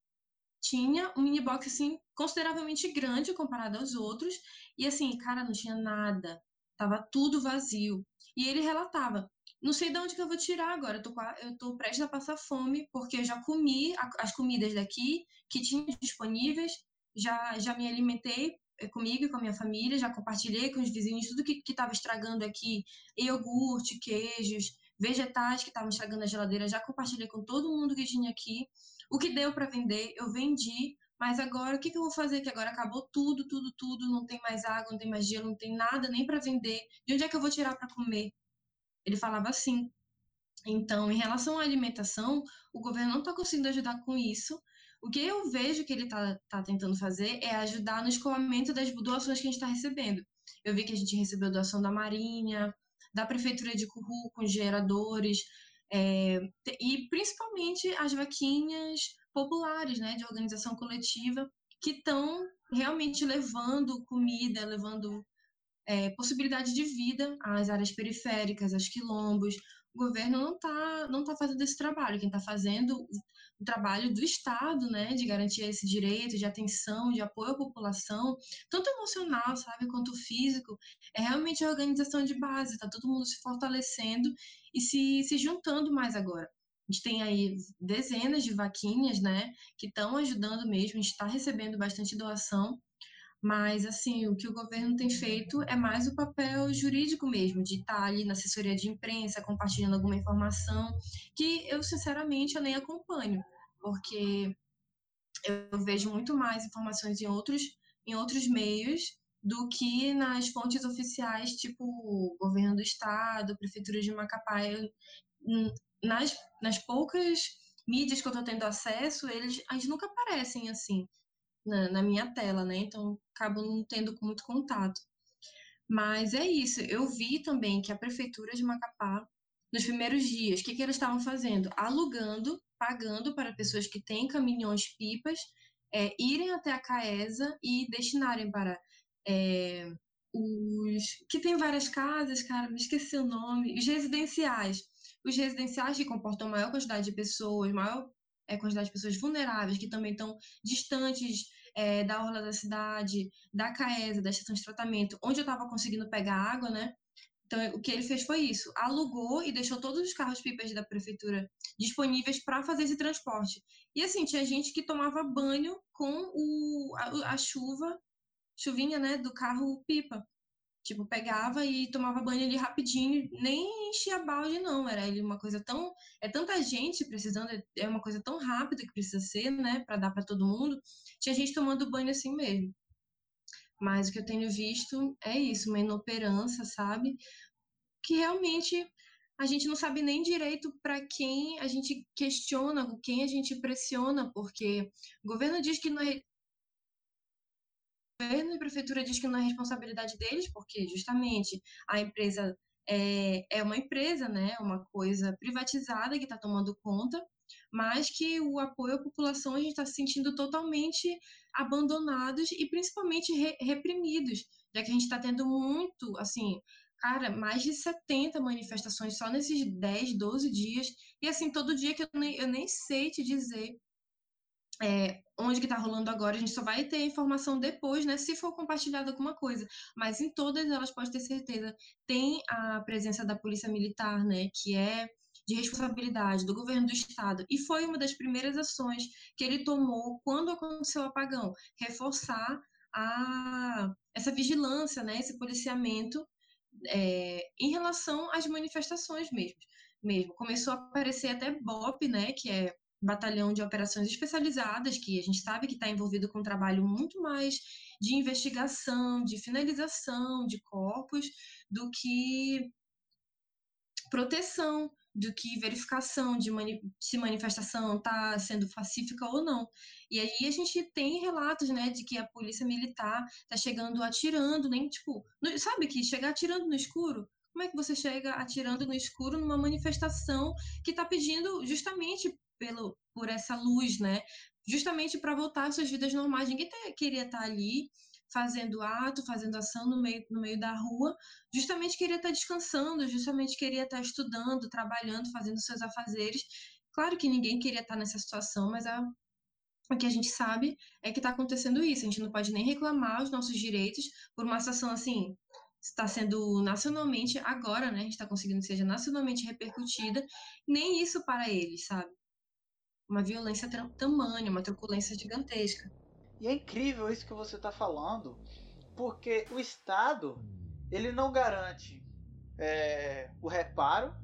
tinha um mini box assim consideravelmente grande comparado aos outros, e assim, cara, não tinha nada, tava tudo vazio. E ele relatava: "Não sei de onde que eu vou tirar agora, eu tô, eu tô prestes a passar fome, porque eu já comi as comidas daqui que tinha disponíveis, já já me alimentei eh, comigo e com a minha família, já compartilhei com os vizinhos tudo que estava estragando aqui, iogurte, queijos, vegetais que estavam estragando a geladeira, já compartilhei com todo mundo que tinha aqui. O que deu para vender, eu vendi, mas agora o que, que, eu vou fazer? Que agora acabou tudo, tudo, tudo, não tem mais água, não tem mais gelo, não tem nada nem para vender. De onde é que eu vou tirar para comer? Ele falava assim. Então, em relação à alimentação, o governo não está conseguindo ajudar com isso. O que eu vejo que ele está tá tentando fazer é ajudar no escoamento das doações que a gente está recebendo. Eu vi que a gente recebeu doação da Marinha, da Prefeitura de Curru com geradores, é, e principalmente as vaquinhas populares, né, de organização coletiva, que estão realmente levando comida, levando é, possibilidade de vida às áreas periféricas, aos quilombos. O governo não está não tá fazendo esse trabalho, quem está fazendo o trabalho do Estado, né, de garantir esse direito de atenção, de apoio à população, tanto emocional, sabe, quanto físico, é realmente a organização de base, tá todo mundo se fortalecendo e se, se juntando mais agora. A gente tem aí dezenas de vaquinhas, né, que estão ajudando mesmo, a gente está recebendo bastante doação, mas, assim, o que o governo tem feito é mais o papel jurídico mesmo, de estar tá ali na assessoria de imprensa, compartilhando alguma informação, que eu, sinceramente, eu nem acompanho porque eu vejo muito mais informações em outros, em outros meios do que nas fontes oficiais, tipo governo do estado, prefeitura de Macapá. Eu, nas, nas poucas mídias que eu estou tendo acesso, eles, eles nunca aparecem assim na, na minha tela, né? Então acabo não tendo muito contato. Mas é isso. Eu vi também que a prefeitura de Macapá, nos primeiros dias, o que, que eles estavam fazendo? Alugando, pagando para pessoas que têm caminhões pipas é, irem até a Caesa e destinarem para é, os que tem várias casas, cara, me esqueci o nome, os residenciais. Os residenciais que comportam maior quantidade de pessoas, maior é, quantidade de pessoas vulneráveis, que também estão distantes é, da orla da cidade, da CAESA, da estação de tratamento, onde eu estava conseguindo pegar água, né? Então, o que ele fez foi isso: alugou e deixou todos os carros-pipas da prefeitura disponíveis para fazer esse transporte. E assim, tinha gente que tomava banho com o, a, a chuva, chuvinha, né, do carro-pipa. Tipo, pegava e tomava banho ali rapidinho, nem enchia balde, não. Era ele uma coisa tão. É tanta gente precisando, é uma coisa tão rápida que precisa ser, né, para dar para todo mundo. Tinha gente tomando banho assim mesmo. Mas o que eu tenho visto é isso, uma inoperância, sabe? Que realmente a gente não sabe nem direito para quem a gente questiona, quem a gente pressiona, porque o governo diz que não é governo e prefeitura diz que não é responsabilidade deles, porque justamente a empresa é, é uma empresa, né, uma coisa privatizada que está tomando conta, mas que o apoio à população a gente está se sentindo totalmente abandonados e principalmente re reprimidos, já que a gente está tendo muito, assim, cara, mais de 70 manifestações só nesses 10, 12 dias, e assim, todo dia que eu nem, eu nem sei te dizer é, onde que está rolando agora, a gente só vai ter informação depois, né, se for compartilhada alguma coisa. Mas em todas elas, pode ter certeza, tem a presença da polícia militar, né, que é de responsabilidade do governo do estado. E foi uma das primeiras ações que ele tomou quando aconteceu o apagão, reforçar a, essa vigilância, né, esse policiamento é, em relação às manifestações mesmo. mesmo. Começou a aparecer até BOP, né, que é batalhão de operações especializadas, que a gente sabe que está envolvido com um trabalho muito mais de investigação, de finalização de corpos, do que proteção, do que verificação de mani se manifestação está sendo pacífica ou não. E aí a gente tem relatos, né, de que a polícia militar está chegando atirando, nem tipo, no, sabe que chegar atirando no escuro? Como é que você chega atirando no escuro numa manifestação que está pedindo justamente pelo, por essa luz, né? Justamente para voltar às suas vidas normais. Ninguém tá, queria estar tá ali fazendo ato, fazendo ação no meio, no meio da rua, justamente queria estar tá descansando, justamente queria estar estudando, trabalhando, fazendo seus afazeres. Claro que ninguém queria estar nessa situação, mas a, o que a gente sabe é que está acontecendo isso. A gente não pode nem reclamar os nossos direitos por uma situação assim está sendo nacionalmente agora, né? A gente está conseguindo que seja nacionalmente repercutida. Nem isso para eles, sabe? Uma violência tamanha, uma truculência gigantesca. E é incrível isso que você está falando, porque o Estado ele não garante é, o reparo,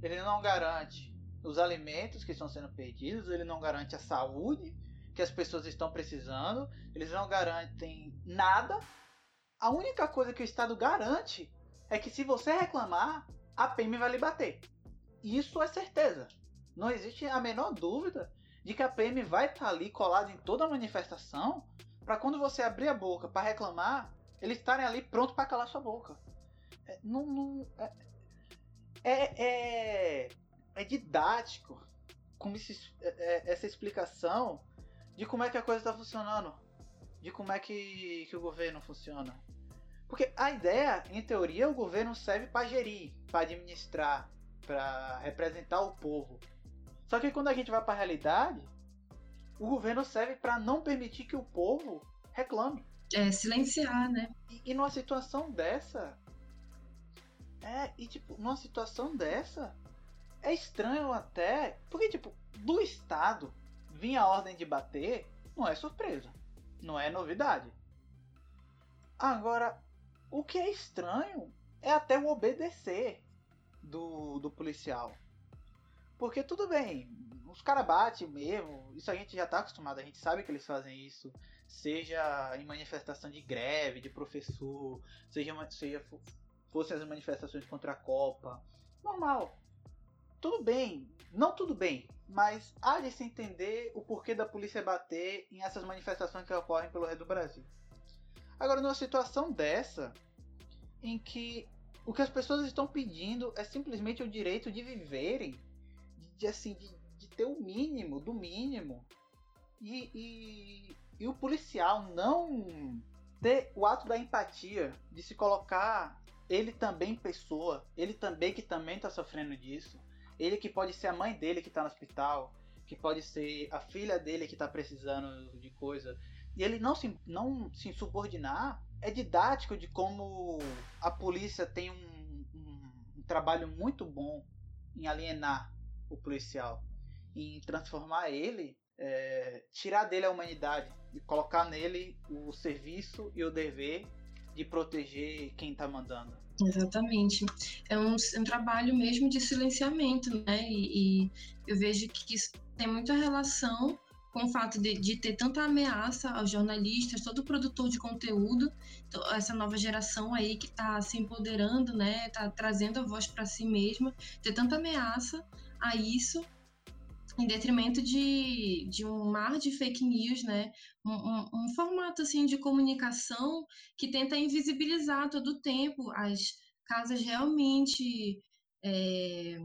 ele não garante os alimentos que estão sendo perdidos, ele não garante a saúde que as pessoas estão precisando, eles não garantem nada. A única coisa que o Estado garante é que se você reclamar, a PM vai lhe bater. Isso é certeza não existe a menor dúvida de que a PM vai estar tá ali colada em toda a manifestação para quando você abrir a boca para reclamar, eles estarem ali pronto para calar sua boca. É, não, não é, é, é, é didático como é, é, essa explicação de como é que a coisa está funcionando, de como é que, que o governo funciona. Porque a ideia, em teoria, o governo serve para gerir, para administrar, para representar o povo. Só que quando a gente vai para a realidade, o governo serve para não permitir que o povo reclame. É, silenciar, né? E, e numa situação dessa. É, e tipo, numa situação dessa. É estranho até. Porque, tipo, do Estado vir a ordem de bater não é surpresa. Não é novidade. Agora, o que é estranho é até o obedecer do, do policial. Porque tudo bem, os caras batem mesmo, isso a gente já tá acostumado, a gente sabe que eles fazem isso. seja em manifestação de greve, de professor, seja, seja fossem as manifestações contra a Copa. Normal. Tudo bem. Não tudo bem. Mas há de se entender o porquê da polícia bater em essas manifestações que ocorrem pelo resto do Brasil. Agora, numa situação dessa, em que o que as pessoas estão pedindo é simplesmente o direito de viverem, de, assim, de, de, ter o mínimo, do mínimo, e, e, e o policial não ter o ato da empatia, de se colocar ele também pessoa, ele também que também está sofrendo disso, ele que pode ser a mãe dele que está no hospital, que pode ser a filha dele que está precisando de coisa, e ele não se, não se subordinar, é didático de como a polícia tem um, um, um trabalho muito bom em alienar o policial, em transformar ele, é, tirar dele a humanidade e colocar nele o serviço e o dever de proteger quem está mandando. Exatamente. É um, um, trabalho mesmo de silenciamento, né? E, e, eu vejo que isso tem muita relação com o fato de, de ter tanta ameaça aos jornalistas, todo produtor de conteúdo, essa nova geração aí que está se empoderando, né? Está trazendo a voz para si mesma, ter tanta ameaça a isso em detrimento de, de um mar de fake news, né? Um, um, um, formato assim de comunicação que tenta invisibilizar todo o tempo as casas realmente é,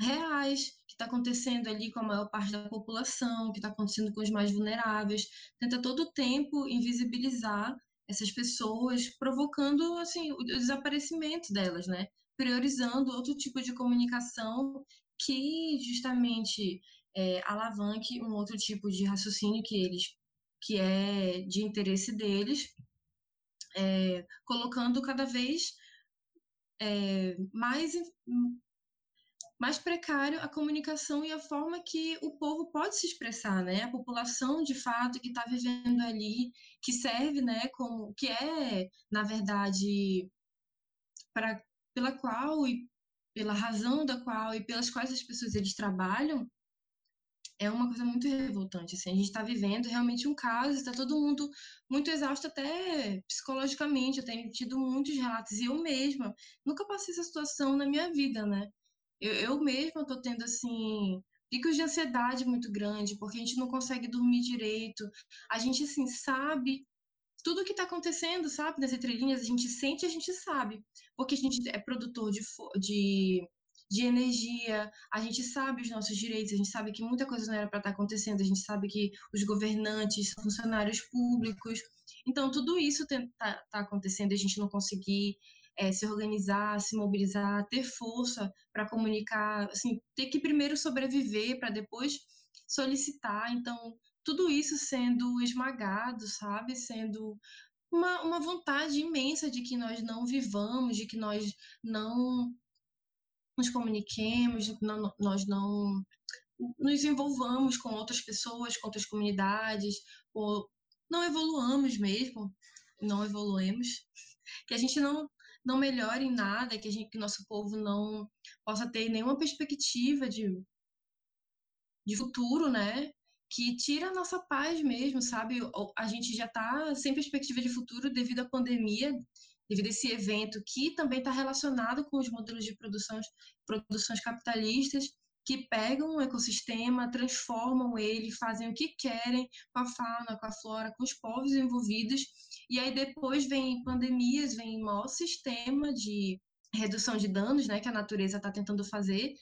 reais que está acontecendo ali com a maior parte da população, que está acontecendo com os mais vulneráveis, tenta todo o tempo invisibilizar essas pessoas, provocando assim o desaparecimento delas, né? Priorizando outro tipo de comunicação que justamente é, alavanque um outro tipo de raciocínio que eles que é de interesse deles, é, colocando cada vez é, mais mais precário a comunicação e a forma que o povo pode se expressar, né? A população de fato que está vivendo ali, que serve, né, como que é na verdade para pela qual e pela razão da qual e pelas quais as pessoas eles trabalham, é uma coisa muito revoltante. Assim. A gente está vivendo realmente um caso, está todo mundo muito exausto, até psicologicamente. Eu tenho tido muitos relatos, e eu mesma nunca passei essa situação na minha vida, né? Eu, eu mesma estou tendo, assim, picos de ansiedade muito grande, porque a gente não consegue dormir direito. A gente, assim, sabe tudo o que está acontecendo, sabe? Nas entrelinhas, a gente sente e a gente sabe. Porque a gente é produtor de, de, de energia, a gente sabe os nossos direitos, a gente sabe que muita coisa não era para estar tá acontecendo, a gente sabe que os governantes são funcionários públicos. Então, tudo isso está tá acontecendo e a gente não conseguir é, se organizar, se mobilizar, ter força para comunicar, assim, ter que primeiro sobreviver para depois solicitar. Então, tudo isso sendo esmagado, sabe? Sendo uma, uma vontade imensa de que nós não vivamos, de que nós não nos comuniquemos, não, nós não nos envolvamos com outras pessoas, com outras comunidades, ou não evoluamos mesmo, não evoluemos, que a gente não não melhore em nada, que a gente que nosso povo não possa ter nenhuma perspectiva de de futuro, né? Que tira a nossa paz mesmo, sabe? A gente já está sem perspectiva de futuro devido à pandemia, devido a esse evento que também está relacionado com os modelos de produções, produções capitalistas que pegam o ecossistema, transformam ele, fazem o que querem com a fauna, com a flora, com os povos envolvidos, e aí depois vem pandemias, vem maior sistema de redução de danos, né, que a natureza está tentando fazer,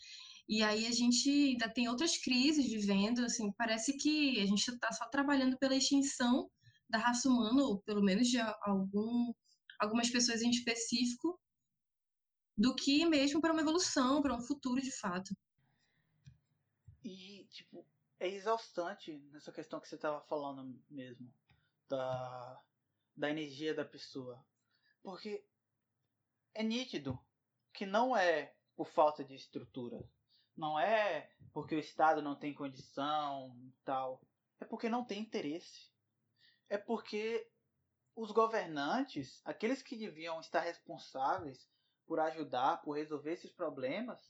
e aí a gente ainda tem outras crises vivendo, assim, parece que a gente está só trabalhando pela extinção da raça humana, ou pelo menos de algum, algumas pessoas em específico, do que mesmo para uma evolução, para um futuro de fato. E, tipo, é exaustante nessa questão que você estava falando mesmo, da, da energia da pessoa. Porque é nítido que não é por falta de estrutura, não é porque o Estado não tem condição tal. É porque não tem interesse. É porque os governantes, aqueles que deviam estar responsáveis por ajudar, por resolver esses problemas,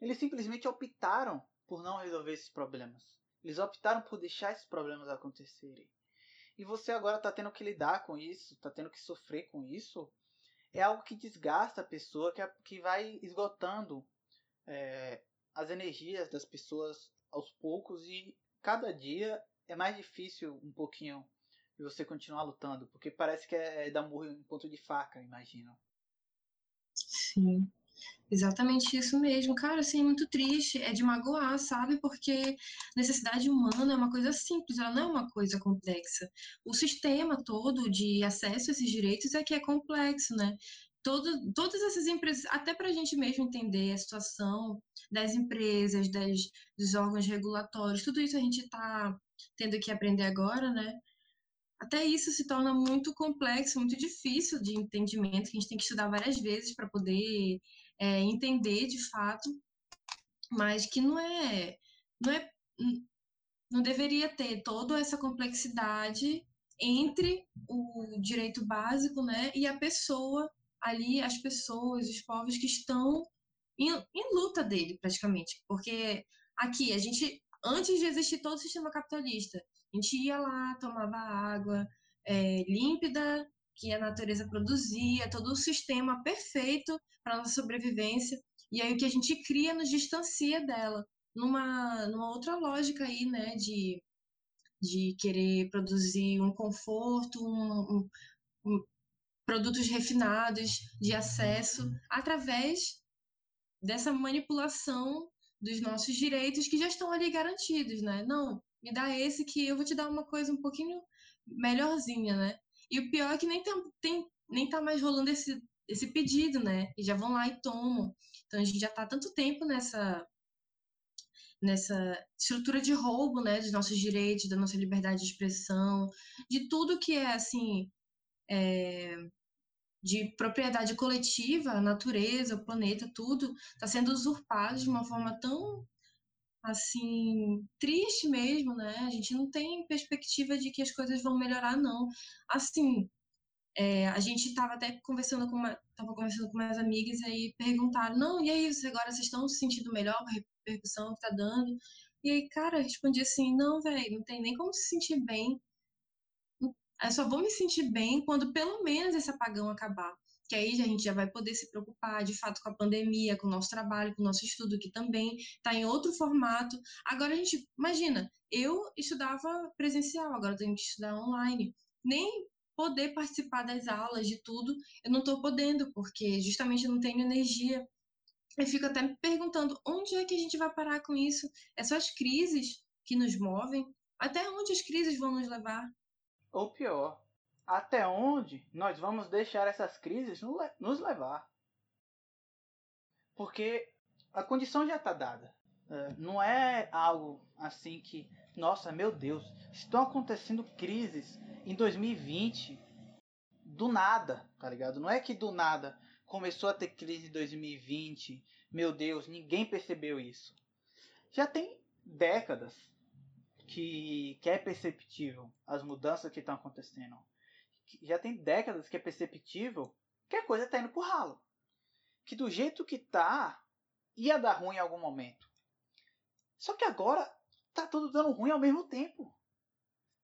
eles simplesmente optaram por não resolver esses problemas. Eles optaram por deixar esses problemas acontecerem. e você agora está tendo que lidar com isso, está tendo que sofrer com isso, é algo que desgasta a pessoa, que, que vai esgotando é, as energias das pessoas aos poucos e cada dia é mais difícil um pouquinho de você continuar lutando, porque parece que é, é dar murro em ponto de faca, imagino. Sim. Exatamente isso mesmo, cara, assim, é muito triste, é de magoar, sabe? Porque necessidade humana é uma coisa simples, ela não é uma coisa complexa. O sistema todo de acesso a esses direitos é que é complexo, né? Todo, todas essas empresas, até para a gente mesmo entender a situação das empresas, das, dos órgãos regulatórios, tudo isso a gente está tendo que aprender agora, né? Até isso se torna muito complexo, muito difícil de entendimento, que a gente tem que estudar várias vezes para poder é, entender de fato, mas que não é, não é, não deveria ter toda essa complexidade entre o direito básico, né, e a pessoa ali, as pessoas, os povos que estão em, em luta dele, praticamente, porque aqui a gente antes de existir todo o sistema capitalista, a gente ia lá, tomava água é, límpida, que a natureza produzia, todo o sistema perfeito para nossa sobrevivência. E aí o que a gente cria nos distancia dela, numa, numa outra lógica aí, né, de, de querer produzir um conforto, um, um, um, produtos refinados de acesso através dessa manipulação dos nossos direitos que já estão ali garantidos, né? Não, me dá esse que eu vou te dar uma coisa um pouquinho melhorzinha, né? E o pior é que nem tá, tem, nem tá mais rolando esse, esse pedido, né? E já vão lá e tomam. Então a gente já tá tanto tempo nessa nessa estrutura de roubo, né, dos nossos direitos, da nossa liberdade de expressão, de tudo que é assim é, de propriedade coletiva, a natureza, o planeta, tudo está sendo usurpado de uma forma tão assim, triste mesmo, né? A gente não tem perspectiva de que as coisas vão melhorar, não. Assim, é, a gente estava até conversando com uma, tava conversando com umas amigas e aí perguntaram, não, e aí, agora vocês estão se sentindo melhor com a repercussão que tá dando? E aí, cara, eu respondi assim, não, velho, não tem nem como se sentir bem. Eu só vou me sentir bem quando pelo menos esse apagão acabar que aí a gente já vai poder se preocupar de fato com a pandemia, com o nosso trabalho, com o nosso estudo, que também está em outro formato. Agora a gente, imagina, eu estudava presencial, agora eu tenho que estudar online. Nem poder participar das aulas, de tudo, eu não estou podendo, porque justamente não tenho energia. Eu fico até me perguntando onde é que a gente vai parar com isso? É só as crises que nos movem? Até onde as crises vão nos levar? Ou pior, até onde nós vamos deixar essas crises nos levar. Porque a condição já está dada. É, não é algo assim que, nossa, meu Deus, estão acontecendo crises em 2020 do nada, tá ligado? Não é que do nada começou a ter crise em 2020, meu Deus, ninguém percebeu isso. Já tem décadas que, que é perceptível as mudanças que estão acontecendo já tem décadas que é perceptível que a coisa está indo pro ralo. Que do jeito que tá, ia dar ruim em algum momento. Só que agora tá tudo dando ruim ao mesmo tempo.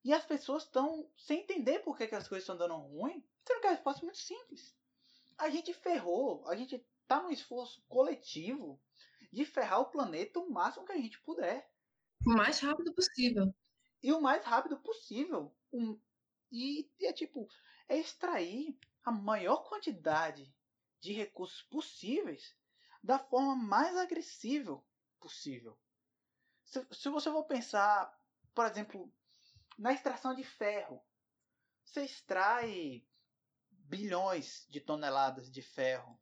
E as pessoas estão sem entender por que, que as coisas estão dando ruim, sendo que a resposta é muito simples. A gente ferrou, a gente tá num esforço coletivo de ferrar o planeta o máximo que a gente puder. O mais rápido possível. E o mais rápido possível. Um, e é tipo, é extrair a maior quantidade de recursos possíveis da forma mais agressiva possível. Se, se você for pensar, por exemplo, na extração de ferro, você extrai bilhões de toneladas de ferro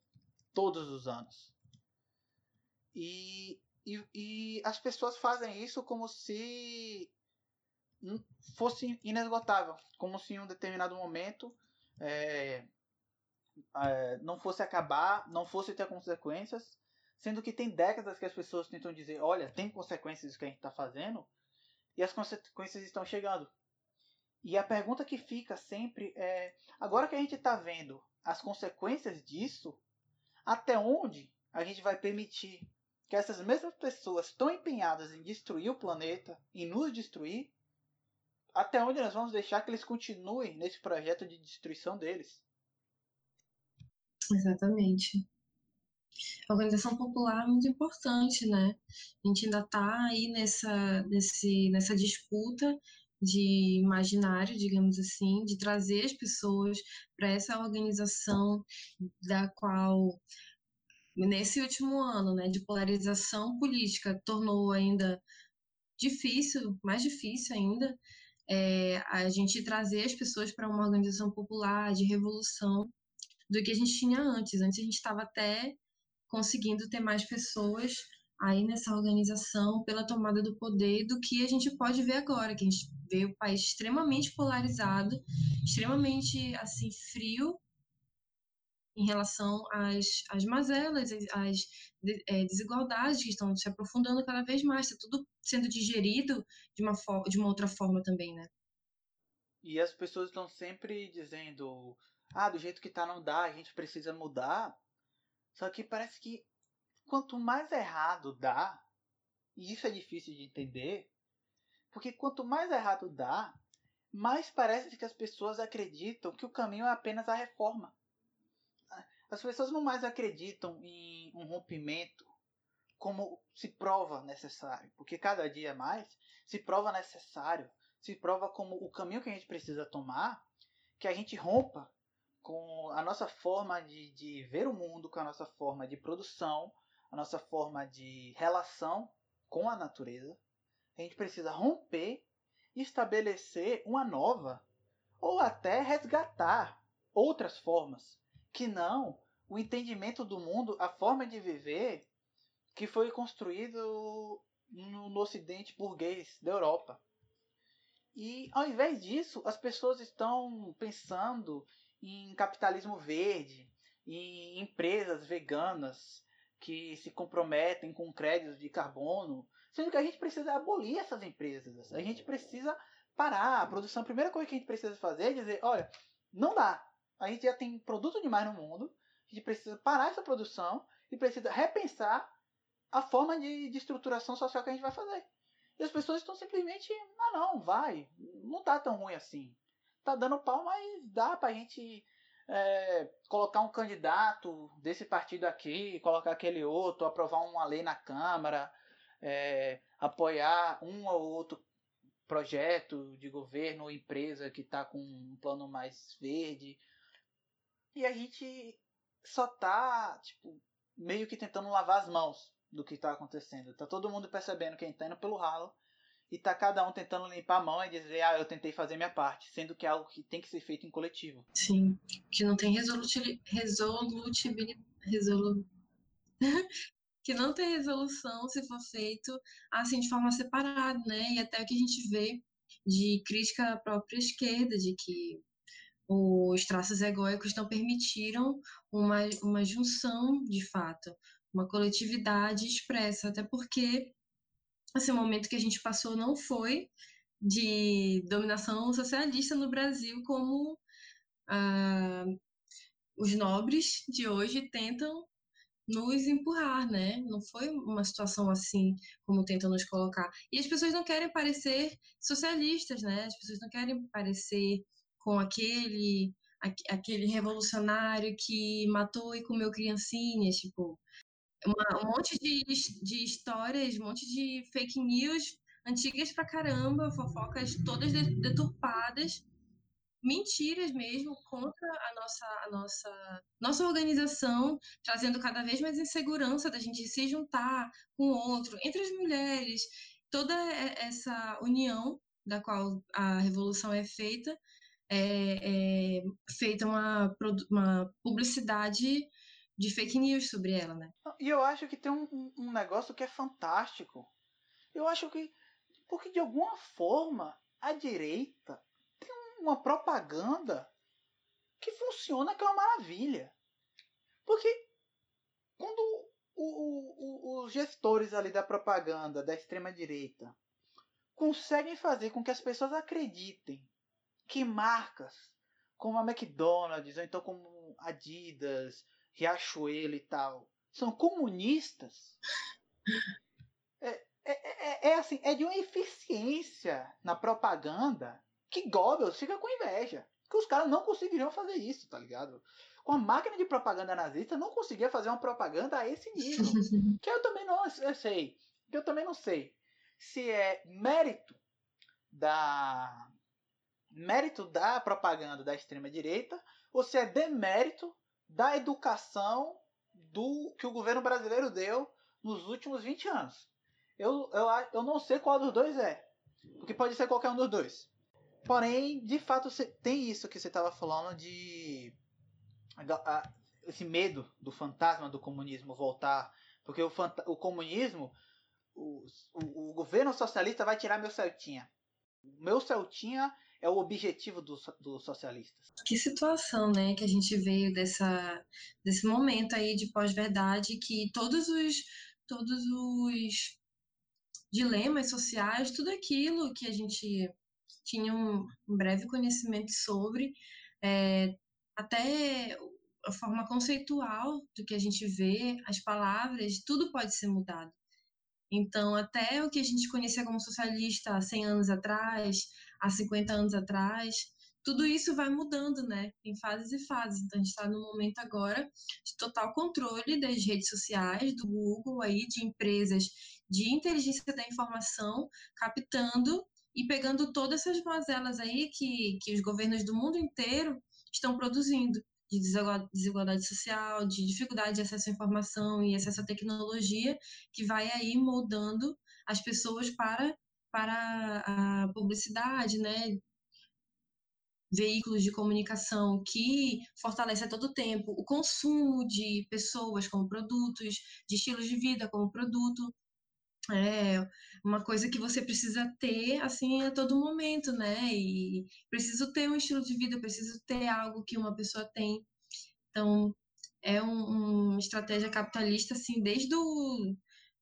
todos os anos. E, e, e as pessoas fazem isso como se fosse inesgotável, como se em um determinado momento é, é, não fosse acabar, não fosse ter consequências, sendo que tem décadas que as pessoas tentam dizer, olha, tem consequências que a gente está fazendo, e as consequências estão chegando. E a pergunta que fica sempre é, agora que a gente está vendo as consequências disso, até onde a gente vai permitir que essas mesmas pessoas tão empenhadas em destruir o planeta, em nos destruir, até onde nós vamos deixar que eles continuem nesse projeto de destruição deles? Exatamente. A organização popular é muito importante, né? A gente ainda está aí nessa, nesse, nessa disputa de imaginário, digamos assim, de trazer as pessoas para essa organização da qual nesse último ano, né, de polarização política, tornou ainda difícil, mais difícil ainda, é, a gente trazer as pessoas para uma organização popular de revolução do que a gente tinha antes. Antes a gente estava até conseguindo ter mais pessoas aí nessa organização pela tomada do poder do que a gente pode ver agora, que a gente vê o país extremamente polarizado, extremamente assim frio em relação às, às mazelas, às é, desigualdades que estão se aprofundando cada vez mais, está tudo sendo digerido de uma, de uma outra forma também, né? E as pessoas estão sempre dizendo, ah, do jeito que tá não dá, a gente precisa mudar. Só que parece que quanto mais errado dá, e isso é difícil de entender, porque quanto mais errado dá, mais parece que as pessoas acreditam que o caminho é apenas a reforma. As pessoas não mais acreditam em um rompimento como se prova necessário, porque cada dia mais se prova necessário, se prova como o caminho que a gente precisa tomar, que a gente rompa com a nossa forma de, de ver o mundo, com a nossa forma de produção, a nossa forma de relação com a natureza. A gente precisa romper e estabelecer uma nova, ou até resgatar outras formas que não o entendimento do mundo, a forma de viver que foi construído no, no ocidente burguês da Europa. E ao invés disso, as pessoas estão pensando em capitalismo verde, em empresas veganas que se comprometem com créditos de carbono, sendo que a gente precisa abolir essas empresas. A gente precisa parar a produção. A primeira coisa que a gente precisa fazer é dizer, olha, não dá. A gente já tem produto demais no mundo, a gente precisa parar essa produção e precisa repensar a forma de, de estruturação social que a gente vai fazer. E as pessoas estão simplesmente, ah não, vai, não tá tão ruim assim. Tá dando pau, mas dá pra gente é, colocar um candidato desse partido aqui, colocar aquele outro, aprovar uma lei na Câmara, é, apoiar um ou outro projeto de governo ou empresa que está com um plano mais verde. E a gente só tá, tipo, meio que tentando lavar as mãos do que tá acontecendo. Tá todo mundo percebendo que tá indo pelo ralo e tá cada um tentando limpar a mão e dizer, ah, eu tentei fazer minha parte, sendo que é algo que tem que ser feito em coletivo. Sim, que não tem resolutibilidade. Resolu... que não tem resolução se for feito assim de forma separada, né? E até o que a gente vê de crítica à própria esquerda, de que os traços egóicos não permitiram uma, uma junção de fato, uma coletividade expressa, até porque esse momento que a gente passou não foi de dominação socialista no Brasil como ah, os nobres de hoje tentam nos empurrar, né? Não foi uma situação assim como tentam nos colocar. E as pessoas não querem parecer socialistas, né? As pessoas não querem parecer com aquele aquele revolucionário que matou e comeu criancinhas, tipo, uma, um monte de, de histórias, um monte de fake news antigas pra caramba, fofocas todas deturpadas, mentiras mesmo contra a nossa, a nossa, nossa organização, trazendo cada vez mais insegurança da gente se juntar com o outro, entre as mulheres, toda essa união da qual a revolução é feita, é, é feita uma, uma publicidade de fake news sobre ela, né? E eu acho que tem um, um negócio que é fantástico. Eu acho que. Porque de alguma forma a direita tem uma propaganda que funciona que é uma maravilha. Porque quando o, o, os gestores ali da propaganda da extrema direita conseguem fazer com que as pessoas acreditem que marcas como a McDonald's, ou então como Adidas, Riachuelo e tal, são comunistas, é, é, é, é, assim, é de uma eficiência na propaganda que Goebbels fica com inveja. Que os caras não conseguiriam fazer isso, tá ligado? Com a máquina de propaganda nazista, não conseguia fazer uma propaganda a esse nível. que eu também não eu sei. Que eu também não sei se é mérito da mérito da propaganda da extrema direita ou se é demérito da educação do que o governo brasileiro deu nos últimos 20 anos. Eu, eu, eu não sei qual dos dois é. Porque pode ser qualquer um dos dois. Porém, de fato, tem isso que você estava falando de. esse medo do fantasma do comunismo voltar. Porque o, o comunismo, o, o, o, governo socialista vai tirar meu Celtinha. Meu Celtinha é o objetivo dos do socialistas. Que situação, né, que a gente veio dessa, desse momento aí de pós-verdade que todos os, todos os dilemas sociais, tudo aquilo que a gente tinha um, um breve conhecimento sobre, é, até a forma conceitual do que a gente vê, as palavras, tudo pode ser mudado. Então, até o que a gente conhecia como socialista há 100 anos atrás, há 50 anos atrás, tudo isso vai mudando, né? Em fases e fases. Então, a gente está no momento agora de total controle das redes sociais, do Google, aí, de empresas de inteligência da informação, captando e pegando todas essas mazelas aí que, que os governos do mundo inteiro estão produzindo de desigualdade social, de dificuldade de acesso à informação e acesso à tecnologia, que vai aí moldando as pessoas para, para a publicidade, né? veículos de comunicação que fortalece a todo tempo o consumo de pessoas como produtos, de estilos de vida como produto, é uma coisa que você precisa ter assim a todo momento, né? E preciso ter um estilo de vida, preciso ter algo que uma pessoa tem. Então, é um, uma estratégia capitalista assim desde o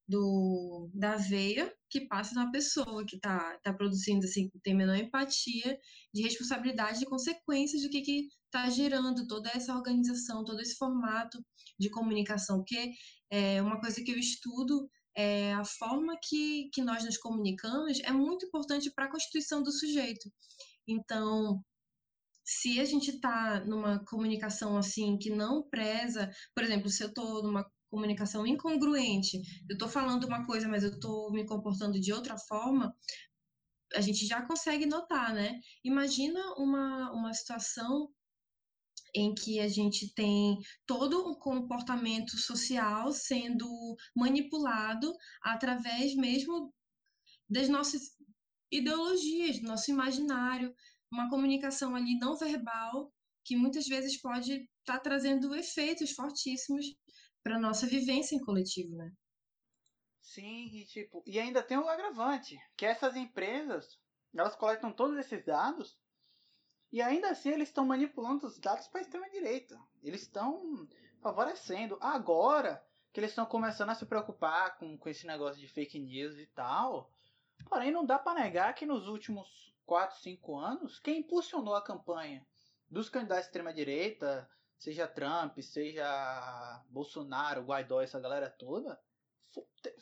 do, da veia que passa na pessoa que está tá produzindo, assim, tem menor empatia de responsabilidade e consequências do que que está gerando toda essa organização, todo esse formato de comunicação, porque é uma coisa que eu estudo é, a forma que, que nós nos comunicamos é muito importante para a constituição do sujeito. Então, se a gente está numa comunicação assim que não preza, por exemplo, se eu estou numa comunicação incongruente, eu estou falando uma coisa, mas eu estou me comportando de outra forma, a gente já consegue notar, né? Imagina uma, uma situação em que a gente tem todo um comportamento social sendo manipulado através mesmo das nossas ideologias, do nosso imaginário, uma comunicação ali não verbal que muitas vezes pode estar tá trazendo efeitos fortíssimos para nossa vivência em coletivo, né? Sim, e tipo, e ainda tem um agravante, que essas empresas, elas coletam todos esses dados e ainda assim eles estão manipulando os dados para a extrema-direita. Eles estão favorecendo. Agora que eles estão começando a se preocupar com, com esse negócio de fake news e tal. Porém, não dá para negar que nos últimos 4, 5 anos, quem impulsionou a campanha dos candidatos à extrema-direita, seja Trump, seja Bolsonaro, Guaidó, essa galera toda,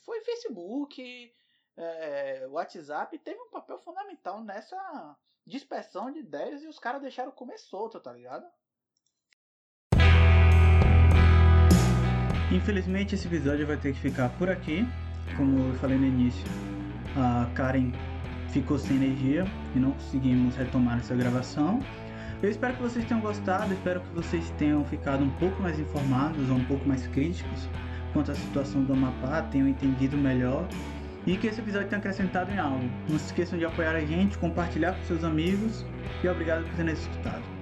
foi, Facebook, é, WhatsApp, teve um papel fundamental nessa dispersão de ideias e os caras deixaram comer solto, tá ligado? Infelizmente esse episódio vai ter que ficar por aqui. Como eu falei no início, a Karen ficou sem energia e não conseguimos retomar essa gravação. Eu espero que vocês tenham gostado, espero que vocês tenham ficado um pouco mais informados ou um pouco mais críticos quanto à situação do Amapá, tenham entendido melhor e que esse episódio tenha acrescentado em algo. Não se esqueçam de apoiar a gente, compartilhar com seus amigos e obrigado por terem escutado.